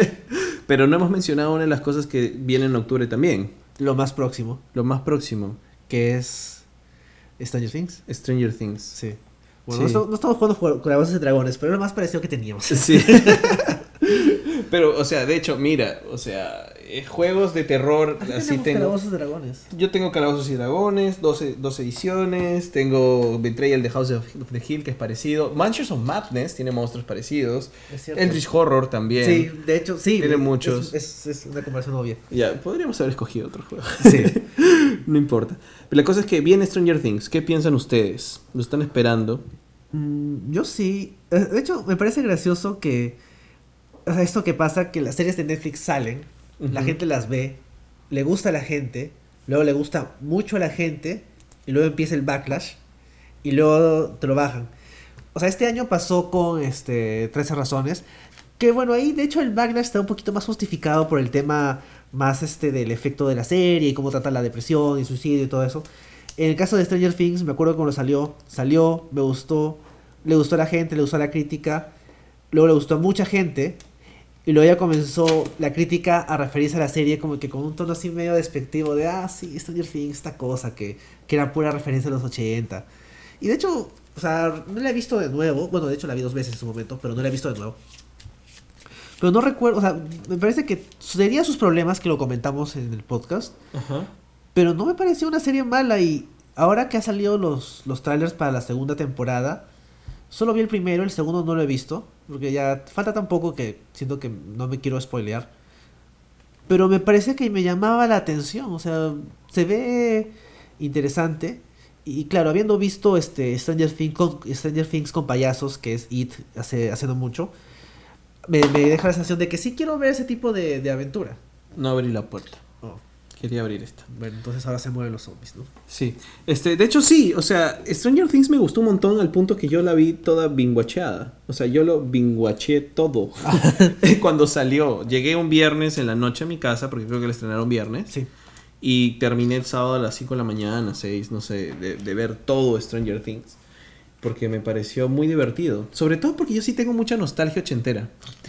pero no hemos mencionado una de las cosas que viene en octubre también, Lo más próximo, lo más próximo, que es Stranger Things. Stranger Things. Sí. Bueno, Sí. No, estamos, no estamos jugando con Calabozos y Dragones, pero es lo más parecido que teníamos. Sí. Pero, o sea, de hecho, mira, o sea, eh, juegos de terror, así tengo. Calabozos y Dragones. Yo tengo Calabozos y Dragones, 12, 12 ediciones. Tengo Betrayal de House of the Hill, que es parecido. Mansions of Madness tiene monstruos parecidos. Es cierto. Eldritch Horror también. Sí, de hecho, sí. Tiene es- muchos. Es, es una conversación obvia. Ya, podríamos haber escogido otro juego. Sí. no importa. Pero la cosa es que viene Stranger Things. ¿Qué piensan ustedes? ¿Lo están esperando? Mm, yo sí. Eh, De hecho, me parece gracioso que. O sea, esto que pasa, que las series de Netflix salen, la gente las ve, le gusta a la gente, luego le gusta mucho a la gente, y luego empieza el backlash, y luego te lo bajan. O sea, este año pasó con este 13 razones, que bueno, ahí de hecho el backlash está un poquito más justificado por el tema más este del efecto de la serie y cómo trata la depresión y suicidio y todo eso. En el caso de Stranger Things, me acuerdo cuando salió, salió, me gustó, le gustó a la gente, le gustó a la crítica, luego le gustó a mucha gente, y luego ya comenzó la crítica a referirse a la serie como que con un tono así medio despectivo de, ah, sí, Stranger Things, esta cosa, que, que era pura referencia a los 80. Y de hecho, o sea, no la he visto de nuevo, bueno, de hecho la vi dos veces en su momento, pero no la he visto de nuevo. Pero no recuerdo, o sea, me parece que tenía sus problemas que lo comentamos en el podcast, Ajá. pero no me pareció una serie mala y ahora que han salido los, los trailers para la segunda temporada, solo vi el primero, el segundo no lo he visto, porque ya falta tan poco que siento que no me quiero spoilear. Pero me parece que me llamaba la atención, o sea, se ve interesante. Y claro, habiendo visto este Stranger Things con, Stranger Things con payasos, que es It hace, hace no mucho, me, me deja la sensación de que sí quiero ver ese tipo de, de aventura. No abrí la puerta. Oh, Quería abrir esta. bueno, entonces ahora se mueven los zombies, ¿no? Sí. Este, de hecho, sí. O sea, Stranger Things me gustó un montón al punto que yo la vi toda binguacheada. O sea, yo lo binguaché todo. Cuando salió. Llegué un viernes en la noche a mi casa, porque creo que la estrenaron viernes. Sí. Y terminé el sábado a las 5 de la mañana, 6, no sé, de, de ver todo Stranger Things. Porque me pareció muy divertido. Sobre todo porque yo sí tengo mucha nostalgia ochentera.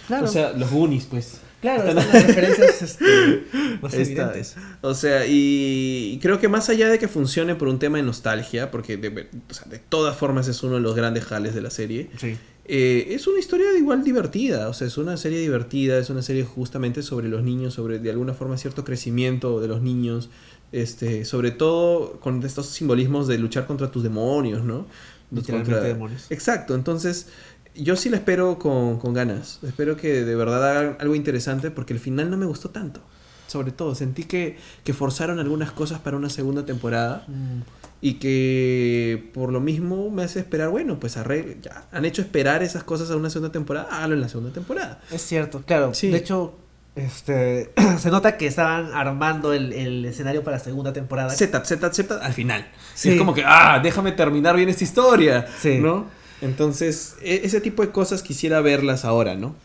Claro. O sea, los Goonies, pues. Claro, Están- las referencias este, más evidentes. O sea, y, y creo que más allá de que funcione por un tema de nostalgia, porque de, ver- o sea, de todas formas es uno de los grandes jales de la serie, Sí. eh, es una historia igual divertida. O sea, es una serie divertida, es una serie justamente sobre los niños, sobre de alguna forma cierto crecimiento de los niños, este, sobre todo con estos simbolismos de luchar contra tus demonios, ¿no? Literalmente Contra- demonios. Exacto, entonces yo sí la espero con, con ganas. Espero que de verdad hagan algo interesante porque el final no me gustó tanto. Sobre todo, sentí que, que forzaron algunas cosas para una segunda temporada Mm, y que por lo mismo me hace esperar, bueno, pues arregle, ya han hecho esperar esas cosas a una segunda temporada, hágalo en la segunda temporada. Es cierto, claro. Sí. De hecho, este se nota que estaban armando el, el escenario para la segunda temporada. Setup, setup, setup al final. Sí. Es como que, ah, déjame terminar bien esta historia, Sí. ¿no? Entonces, e- ese tipo de cosas quisiera verlas ahora, ¿no?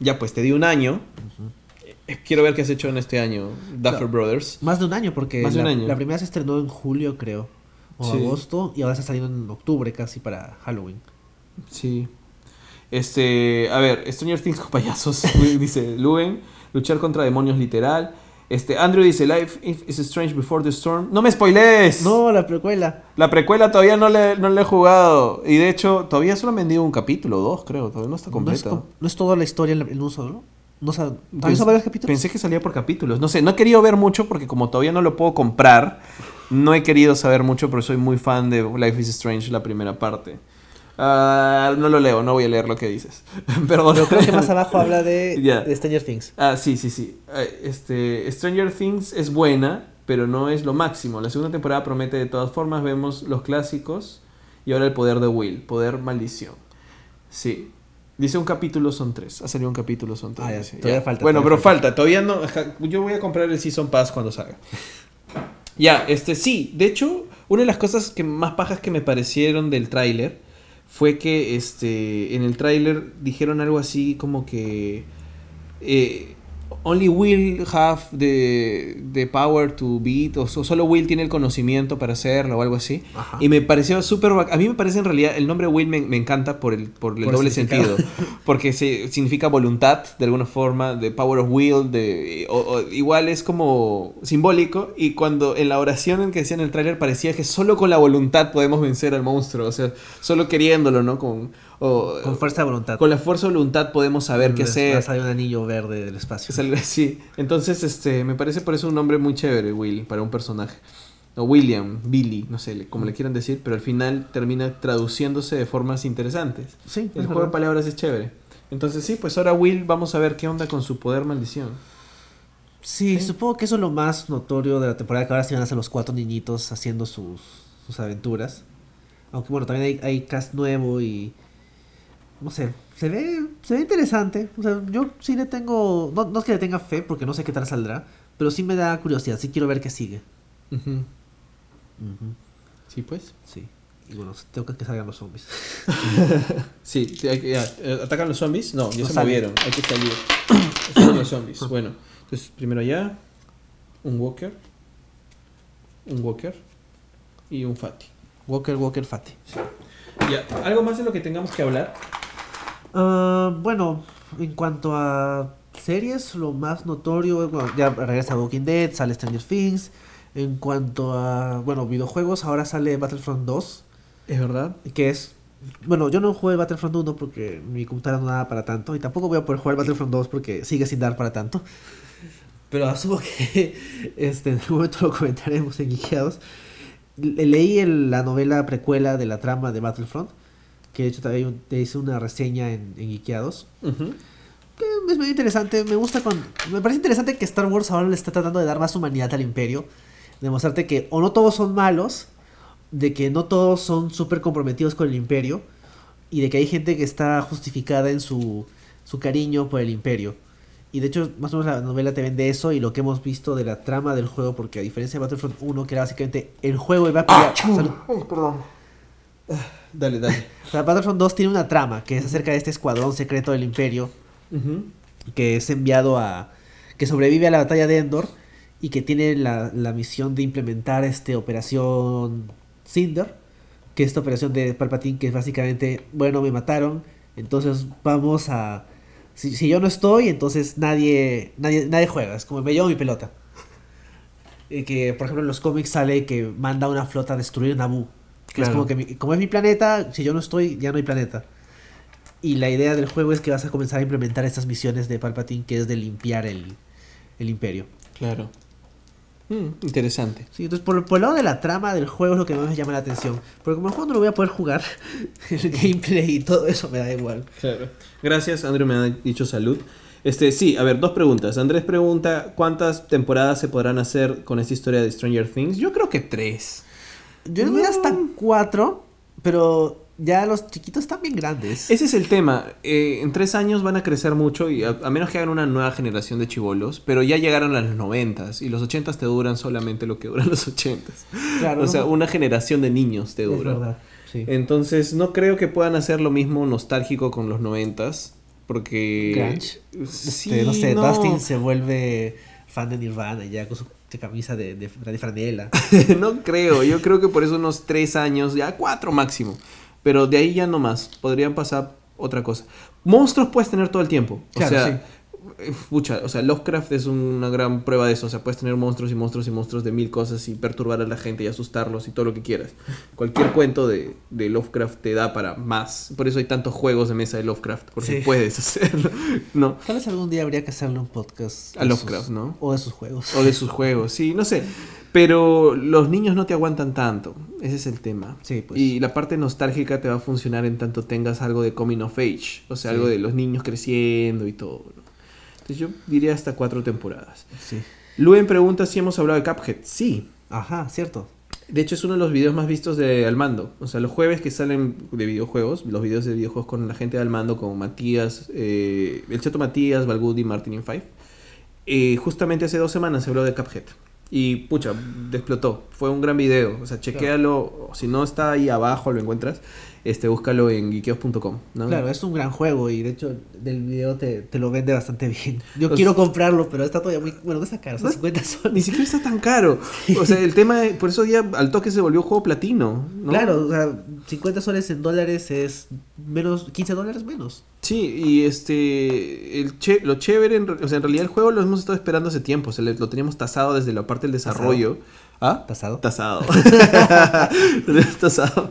Ya pues te di un año. Eh, Quiero ver qué has hecho en este año, Duffer. Brothers. Más de un año, porque Más de la, un año. la primera se estrenó en julio, creo. O Sí. agosto. Y ahora está saliendo en octubre casi para Halloween. Sí. Este, a ver, Stranger Things con payasos, dice Luen, luchar contra demonios literal. Este, Andrew dice, Life is strange before the storm. No me spoilees. No, la precuela. La precuela todavía no le, no le he jugado. Y de hecho, todavía solo han vendido un capítulo, dos creo. Todavía no está No es, completa. com- no es toda la historia en, un solo. No, o sea, ¿También Pens- varios capítulos? Pensé que salía por capítulos. No sé, no he querido ver mucho porque como todavía no lo puedo comprar, no he querido saber mucho, pero soy muy fan de Life is Strange, la primera parte. Ah, no lo leo, no voy a leer lo que dices. Perdón. Pero creo que más abajo habla de, Stranger Things. Ah, sí, sí, sí. Eh, Este, Stranger Things es buena, pero no es lo máximo. La segunda temporada promete de todas formas. Vemos los clásicos y ahora el poder de Will, poder maldición. Sí. Dice un capítulo son tres. Ha salido un capítulo son tres. Ah, ya, dice, todavía ya. falta, Bueno, todavía pero falta. Todavía no. Yo voy a comprar el Season Pass cuando salga. Ya, este sí. De hecho, una de las cosas que más pajas que me parecieron del tráiler fue que este en el tráiler dijeron algo así como que eh, only Will have the, the power to beat o so- solo Will tiene el conocimiento para hacerlo o algo así. Ajá. y me pareció súper a mí me parece en realidad el nombre Will me, me encanta por el por el Por doble sentido porque se, significa voluntad de alguna forma de power of will de o- o igual es como simbólico y cuando en la oración en que decía en el tráiler parecía que solo con la voluntad podemos vencer al monstruo o sea solo queriéndolo no con o- Con fuerza de voluntad. con la fuerza de voluntad podemos saber qué hacer sale un anillo verde del espacio. sí. Entonces, este, me parece por eso un nombre muy chévere, Will, para un personaje. O William, Billy, no sé, como le quieran decir, pero al final termina traduciéndose de formas interesantes. Sí, El juego de palabras es chévere. Entonces, sí, pues ahora Will, vamos a ver qué onda con su poder maldición. Sí, supongo que eso es lo más notorio de la temporada, que ahora sí van a ser los cuatro niñitos haciendo sus, sus aventuras. Aunque bueno, también hay, hay cast nuevo y... No sé, se ve, se ve interesante. O sea, yo sí le tengo... No, no es que le tenga fe, porque no sé qué tal saldrá, pero sí me da curiosidad, sí quiero ver qué sigue. Sí, pues. Sí. Y bueno, tengo que que salgan los zombies. Sí, que- ya, eh, ¿atacan los zombies? No, ya No se movieron, hay que salir. Están los zombies. Bueno, entonces primero allá, un walker, un walker y un fatty. Walker, Walker, Fati. Ya, ¿algo más de lo que tengamos que hablar? Ah, bueno, en cuanto a series, lo más notorio, bueno, ya regresa Walking Dead, sale Stranger Things. En cuanto a, bueno, videojuegos, ahora sale Battlefront 2, Es verdad. que es, bueno, yo no jugué Battlefront 1 porque mi computadora no daba para tanto, y tampoco voy a poder jugar Battlefront 2 porque sigue sin dar para tanto. Pero asumo que este, en algún momento lo comentaremos en Leí el- la novela precuela de la trama de Battlefront, que de hecho también te hice una reseña en, en. Que es muy interesante, me gusta con... Me parece interesante que Star Wars ahora le está tratando de dar más humanidad al imperio. Demostrarte que o no todos son malos, de que no todos son súper comprometidos con el imperio, y de que hay gente que está justificada en su, su cariño por el imperio. Y de hecho, más o menos la novela te vende eso y lo que hemos visto de la trama del juego, porque a diferencia de Battlefront 1, que era básicamente el juego iba a pelear... Salud. perdón. Dale, dale. O sea, Battlefront 2 tiene una trama que es acerca de este escuadrón secreto del imperio que es enviado a. que sobrevive a la batalla de Endor y que tiene la, la misión de implementar este operación Cinder, que es esta operación de Palpatine que es básicamente, bueno, me mataron, entonces vamos a. Si, si yo no estoy, entonces nadie, nadie, nadie juega, es como me llevo mi pelota. Y que, por ejemplo, en los cómics sale que manda una flota a destruir Naboo. Que es Claro. como que mi- como es mi planeta, si yo no estoy, ya no hay planeta. Y la idea del juego es que vas a comenzar a implementar estas misiones de Palpatine, que es de limpiar el, el imperio. Claro. Mm, interesante. Sí, entonces por, por el lado de la trama del juego es lo que más me llama la atención. Porque como el juego no lo voy a poder jugar, el gameplay y todo eso me da igual. Claro. Gracias, Andrew me ha dicho salud. Este, sí, a ver, dos preguntas. Andrés pregunta, ¿cuántas temporadas se podrán hacer con esta historia de Stranger Things? Yo creo que tres. Yo le doy hasta cuatro, pero ya los chiquitos están bien grandes. Ese es el tema. Eh, en tres años van a crecer mucho y a, a menos que hagan una nueva generación de chivolos, pero ya llegaron a los noventas y los ochentas te duran solamente lo que duran los ochentas. Claro, o sea, una generación de niños te es dura. verdad. Sí. Entonces, no creo que puedan hacer lo mismo nostálgico con los noventas. Porque. Sí, Este, no sé, no. Dustin se vuelve fan de Nirvana ya con su camisa de, de, de franela. no creo. Yo creo que por eso unos tres años, ya cuatro máximo. Pero de ahí ya no más. Podrían pasar otra cosa. Monstruos puedes tener todo el tiempo. O Claro, sea. Pucha, o sea, Lovecraft es una gran prueba de eso. O sea, puedes tener monstruos y monstruos y monstruos de mil cosas y perturbar a la gente y asustarlos y todo lo que quieras. Cualquier cuento de, de Lovecraft te da para más. Por eso hay tantos juegos de mesa de Lovecraft. Porque Sí. puedes hacerlo. No. Tal vez algún día habría que hacerle un podcast. A Lovecraft, sus- ¿no? O de sus juegos. O de sus juegos, sí, no sé. Pero los niños no te aguantan tanto. Ese es el tema. Sí, pues. Y la parte nostálgica te va a funcionar en tanto tengas algo de coming of age. O sea, Sí. algo de los niños creciendo y todo. ¿no? Entonces yo diría hasta cuatro temporadas. Sí. Luen pregunta si hemos hablado de Cuphead. Sí. Ajá, cierto. De hecho, es uno de los videos más vistos de Almando. O sea, los jueves que salen de videojuegos, los videos de videojuegos con la gente de Almando, como Matías, eh, el Cheto Matías, Valgudi, Martin in Five. Eh, justamente hace dos semanas se habló de Cuphead. Y pucha, explotó. Fue un gran video. O sea, chequéalo. Si no está ahí abajo, lo encuentras. Este, búscalo en geekeos.com. ¿no? Claro, es un gran juego y de hecho del video te, te lo vende bastante bien. Yo quiero comprarlo, pero está todavía muy... Bueno, no está caro, son No- 50 Ni soles. siquiera está tan caro. O sea, el tema, por eso ya al toque se volvió juego platino. ¿no? Claro, o sea, 50 soles en dólares es menos 15 dólares menos. Sí, y este, el che- lo chévere, en o sea, en realidad el juego lo hemos estado esperando hace tiempo, o sea, lo teníamos tasado desde la parte del desarrollo. ¿Ah? ¿Tasado? Tasado. tasado.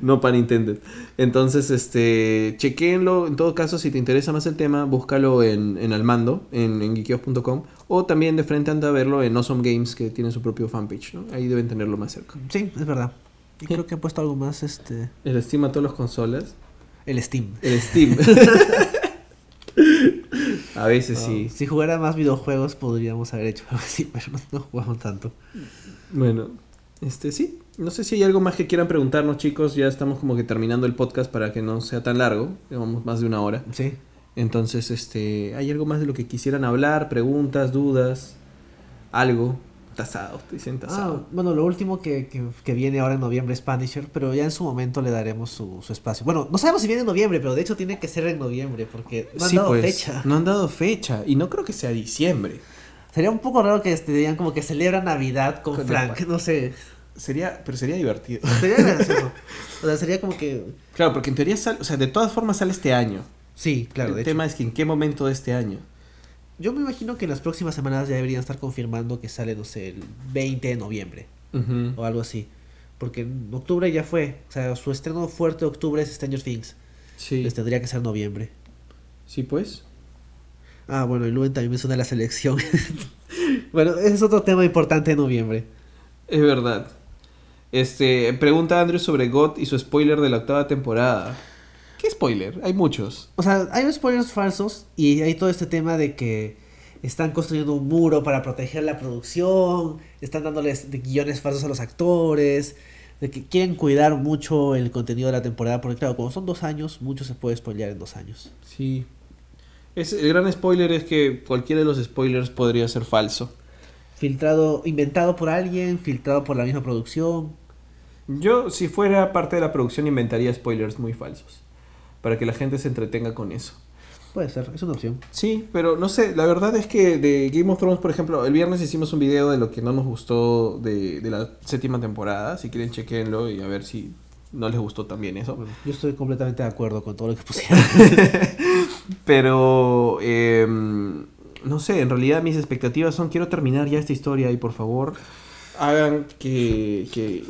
No para intended. Entonces, este, chequenlo. En todo caso, si te interesa más el tema, búscalo en, en Almando, en, en geekeos.com. O también de frente anda a verlo en Awesome Games, que tiene su propio fanpage, ¿no? Ahí deben tenerlo más cerca. Sí, es verdad. Y creo que he puesto algo más, este... El Steam a todas las consolas. El Steam. El Steam. a veces sí. Ah, Si jugara más videojuegos podríamos haber hecho algo así, pero no jugamos tanto. Bueno, este sí. No sé si hay algo más que quieran preguntarnos, chicos. Ya estamos como que terminando el podcast para que no sea tan largo. Llevamos más de una hora. Sí. Entonces, este, ¿hay algo más de lo que quisieran hablar? ¿Preguntas, dudas? ¿Algo? Tasado, dicen Ah, bueno, lo último que, que, que viene ahora en noviembre es Punisher, pero ya en su momento le daremos su, su espacio. Bueno, no sabemos si viene en noviembre, pero de hecho tiene que ser en noviembre, porque no han Sí, dado pues, fecha. No han dado fecha. Y no creo que sea diciembre. Sería un poco raro que este, digan como que celebra Navidad con Con Frank, no sé. Sería, pero sería divertido. Sería gracioso. O sea, sería como que... Claro, porque en teoría sale, o sea, de todas formas sale este año. Sí, claro, de el hecho. tema es que en qué momento de este año. Yo me imagino que en las próximas semanas ya deberían estar confirmando que sale, no sé, el 20 de noviembre Ujú. o algo así. Porque en octubre ya fue. O sea, su estreno fuerte de octubre es Stranger Things. Sí. Les tendría que ser noviembre. Sí, pues. Ah, bueno, y Luen también me suena la selección. bueno, ese es otro tema importante de noviembre. Es verdad. Este, pregunta Andrew sobre God y su spoiler de la octava temporada. ¿Qué spoiler? Hay muchos. O sea, hay spoilers falsos y hay todo este tema de que están construyendo un muro para proteger la producción, están dándoles guiones falsos a los actores, de que quieren cuidar mucho el contenido de la temporada, porque claro, como son dos años, mucho se puede spoilear en dos años. Sí. Es, el gran spoiler es que cualquiera de los spoilers podría ser falso. Filtrado, inventado por alguien, filtrado por la misma producción. Yo, si fuera parte de la producción, inventaría spoilers muy falsos. Para que la gente se entretenga con eso. Puede ser, es una opción. Sí, pero no sé, la verdad es que de Game of Thrones, por ejemplo, el viernes hicimos un video de lo que no nos gustó de, de la séptima temporada. Si quieren, chequenlo y a ver si no les gustó también eso. Yo estoy completamente de acuerdo con todo lo que pusieron. Pero, eh, no sé, en realidad mis expectativas son, quiero terminar ya esta historia y por favor hagan que, que,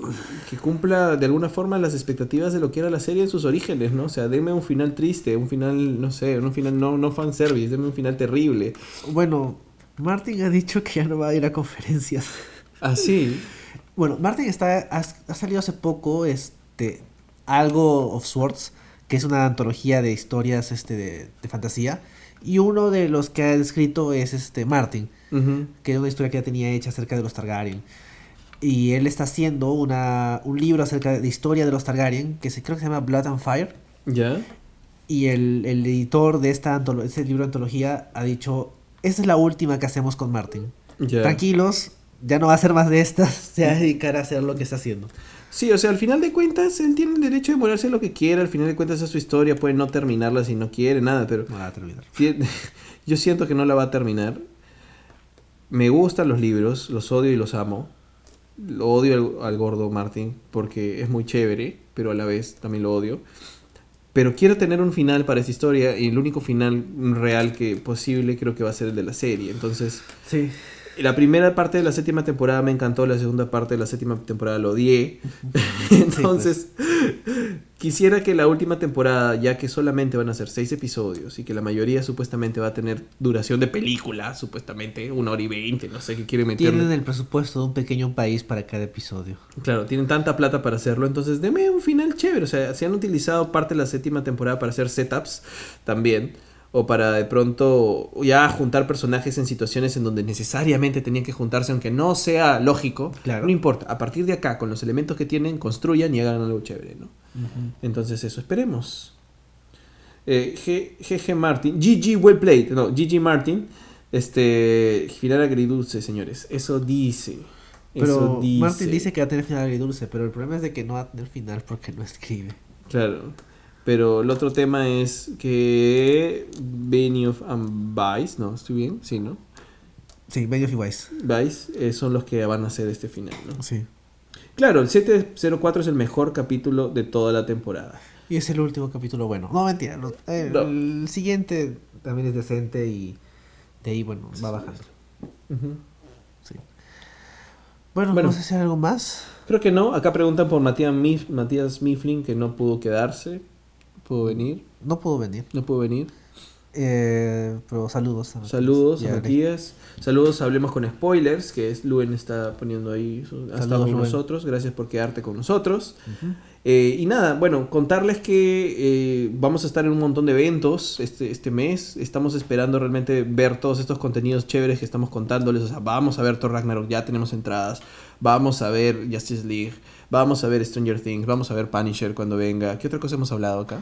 que cumpla de alguna forma las expectativas de lo que era la serie en sus orígenes, ¿no? O sea, denme un final triste, un final, no sé, un final no, no fanservice, denme un final terrible. bueno, Martin ha dicho que ya no va a ir a conferencias. Así. Bueno, Martin está, ha, ha salido hace poco este, algo of Swords, que es una antología de historias este, de, de fantasía. Y uno de los que ha escrito es este Martin, que es una historia que ya tenía hecha acerca de los Targaryen. Y él está haciendo una, un libro acerca de, historia de los Targaryen, que se, creo que se llama Blood and Fire. ¿Ya? Y el, el editor de esta este libro de antología ha dicho, esta es la última que hacemos con Martin. Tranquilos, ya no va a hacer más de estas, se va a dedicar a hacer lo que está haciendo. Sí, o sea, al final de cuentas, él tiene el derecho de morirse lo que quiera, al final de cuentas es su historia, puede no terminarla si no quiere, nada, pero... No va a terminar. Yo siento que no la va a terminar. Me gustan los libros, los odio y los amo. Lo odio al, al gordo Martin porque es muy chévere, pero a la vez también lo odio. Pero quiero tener un final para esa historia y el único final real que posible creo que va a ser el de la serie. Entonces, Sí. La primera parte de la séptima temporada me encantó, la segunda parte de la séptima temporada lo odié. Entonces, quisiera que la última temporada, ya que solamente van a ser seis episodios y que la mayoría supuestamente va a tener duración de película, supuestamente, una hora y veinte, no sé qué quieren meterle. Tienen el presupuesto de un pequeño país para cada episodio. Claro, tienen tanta plata para hacerlo, entonces deme un final chévere. O sea, se han utilizado parte de la séptima temporada para hacer setups también. O para de pronto ya juntar personajes en situaciones en donde necesariamente tenían que juntarse, aunque no sea lógico. Claro. No importa, a partir de acá, con los elementos que tienen, construyan y hagan algo chévere, ¿no? Entonces eso, esperemos. Eh, G- GG Martin, GG well played, no, GG Martin, este, final agridulce, señores. Eso dice. Pero eso dice. Martin dice que va a tener final agridulce, pero el problema es de que no va a tener final porque no escribe. Claro. Pero el otro tema es que Benioff and Vice, no, ¿estoy bien? Sí, ¿no? Sí, Benioff y Weiss. Vice eh, son los que van a hacer este final, ¿no? Sí. Claro, el 704 es el mejor capítulo de toda la temporada. Y es el último capítulo bueno. No, mentira. lo- eh, No. El siguiente también es decente y de ahí, bueno, va bajando. Sí. Bueno, Bueno. no sé si hay algo más. Creo que no. Acá preguntan por Matías, Mif- Matías Mifflin, que no pudo quedarse. ¿Pudo venir? No puedo venir. No pudo venir. Eh, pero saludos. a Saludos a. Matías. Saludos, a hablemos con spoilers, que es Luen está poniendo ahí. su- Ha estado con Luen. nosotros. Gracias por quedarte con nosotros. Eh, y nada, bueno, contarles que eh, vamos a estar en un montón de eventos este, este mes. Estamos esperando realmente ver todos estos contenidos chéveres que estamos contándoles. O sea, vamos a ver Thor Ragnarok, ya tenemos entradas. Vamos a ver Justice League. Vamos a ver Stranger Things. Vamos a ver Punisher cuando venga. ¿Qué otra cosa hemos hablado acá?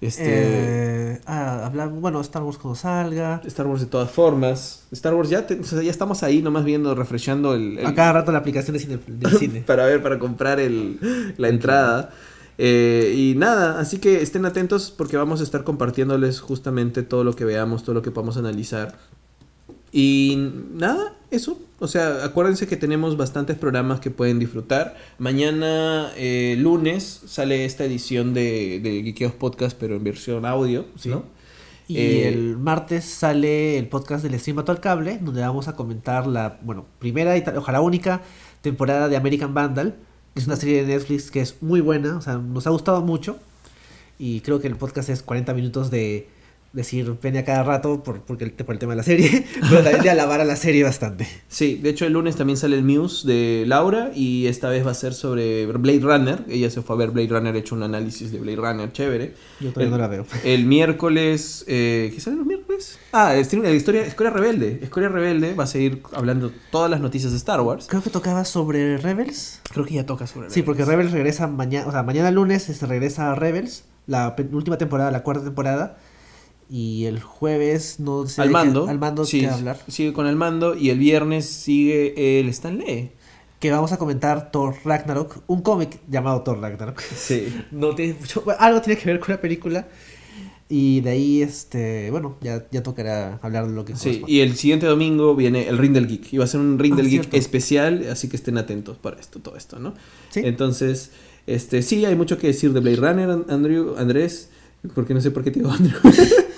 Este, Eh, ah, hablar, bueno, Star Wars cuando salga. Star Wars de todas formas. Star Wars ya, te- o sea, ya estamos ahí nomás viendo, refreshando el, el- A cada rato la aplicación de cine, del cine. para ver, para comprar el, la entrada. Eh, y nada, así que estén atentos porque vamos a estar compartiéndoles justamente todo lo que veamos, todo lo que podamos analizar. Y nada, eso. O sea, acuérdense que tenemos bastantes programas que pueden disfrutar. Mañana, eh, lunes, sale esta edición de, de Geekeos Podcast, pero en versión audio, Sí. ¿no? Y Eh, el martes sale el podcast del Stream al Cable, donde vamos a comentar la, bueno, primera y tal- ojalá única temporada de American Vandal, que es una serie de Netflix que es muy buena, o sea, nos ha gustado mucho. Y creo que el podcast es 40 minutos de decir pene a cada rato por, porque el, por el tema de la serie, pero también de alabar a la serie bastante. Sí, de hecho el lunes también sale el Muse de Laura y esta vez va a ser sobre Blade Runner. Ella se fue a ver Blade Runner, ha hecho un análisis de Blade Runner chévere. Yo todavía El- no la veo. El miércoles, eh, ¿qué sale los miércoles? Ah, tiene una historia, Escoria Rebelde. Escoria Rebelde va a seguir hablando todas las noticias de Star Wars. Creo que tocaba sobre Rebels. Creo que ya toca sobre Sí, porque Rebels regresa mañana, o sea, mañana lunes se regresa a Rebels, la penúltima temporada, la cuarta temporada. Y el jueves no sé Al mando. al mando sí, que hablar. Sigue con el mando y el viernes sigue el Stanley. Que vamos a comentar Thor Ragnarok, un cómic llamado Thor Ragnarok. Sí. No tiene mucho, bueno, algo tiene que ver con la película. Y de ahí, este, bueno, ya, ya tocará hablar de lo que Sí, y el siguiente domingo viene el Ring del Geek. Y va a ser un Ring Ah, del Geek cierto. especial, así que estén atentos para esto, todo esto, ¿no? Sí. Entonces, este, sí, hay mucho que decir de Blade Runner, An- Andrew, Andrés, porque no sé por qué te digo Andrew.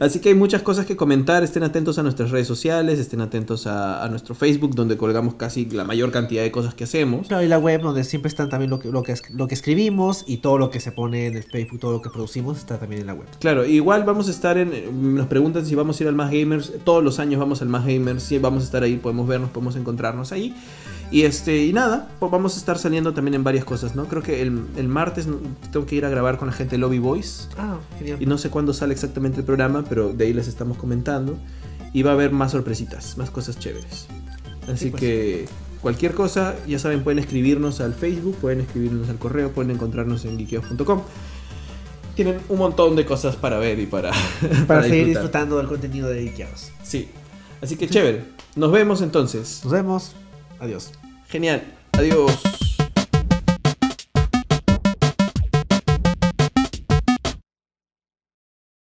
Así que hay muchas cosas que comentar, estén atentos a nuestras redes sociales, estén atentos a, a nuestro Facebook, donde colgamos casi la mayor cantidad de cosas que hacemos. Claro, y la web donde siempre están también lo que, lo que, es- lo que escribimos y todo lo que se pone en el Facebook, todo lo que producimos está también en la web. Claro, igual vamos a estar en. Nos preguntan si vamos a ir al Más Gamers. Todos los años vamos al Más Gamers. Sí, vamos a estar ahí, podemos vernos, podemos encontrarnos ahí. Y este y nada, pues vamos a estar saliendo también en varias cosas, ¿no? Creo que el, el martes tengo que ir a grabar con la gente de Lobby Boys. Ah, genial. Y no sé cuándo sale exactamente el programa, pero de ahí les estamos comentando. Y va a haber más sorpresitas, más cosas chéveres. Así Sí, pues. que cualquier cosa, ya saben, pueden escribirnos al Facebook, pueden escribirnos al correo, pueden encontrarnos en geekeos.com. Tienen un montón de cosas para ver y para, Para, seguir disfrutar. disfrutando del contenido de Ikeaos. Sí. Así que chévere. Nos vemos entonces. Nos vemos. Adiós. Genial. Adiós.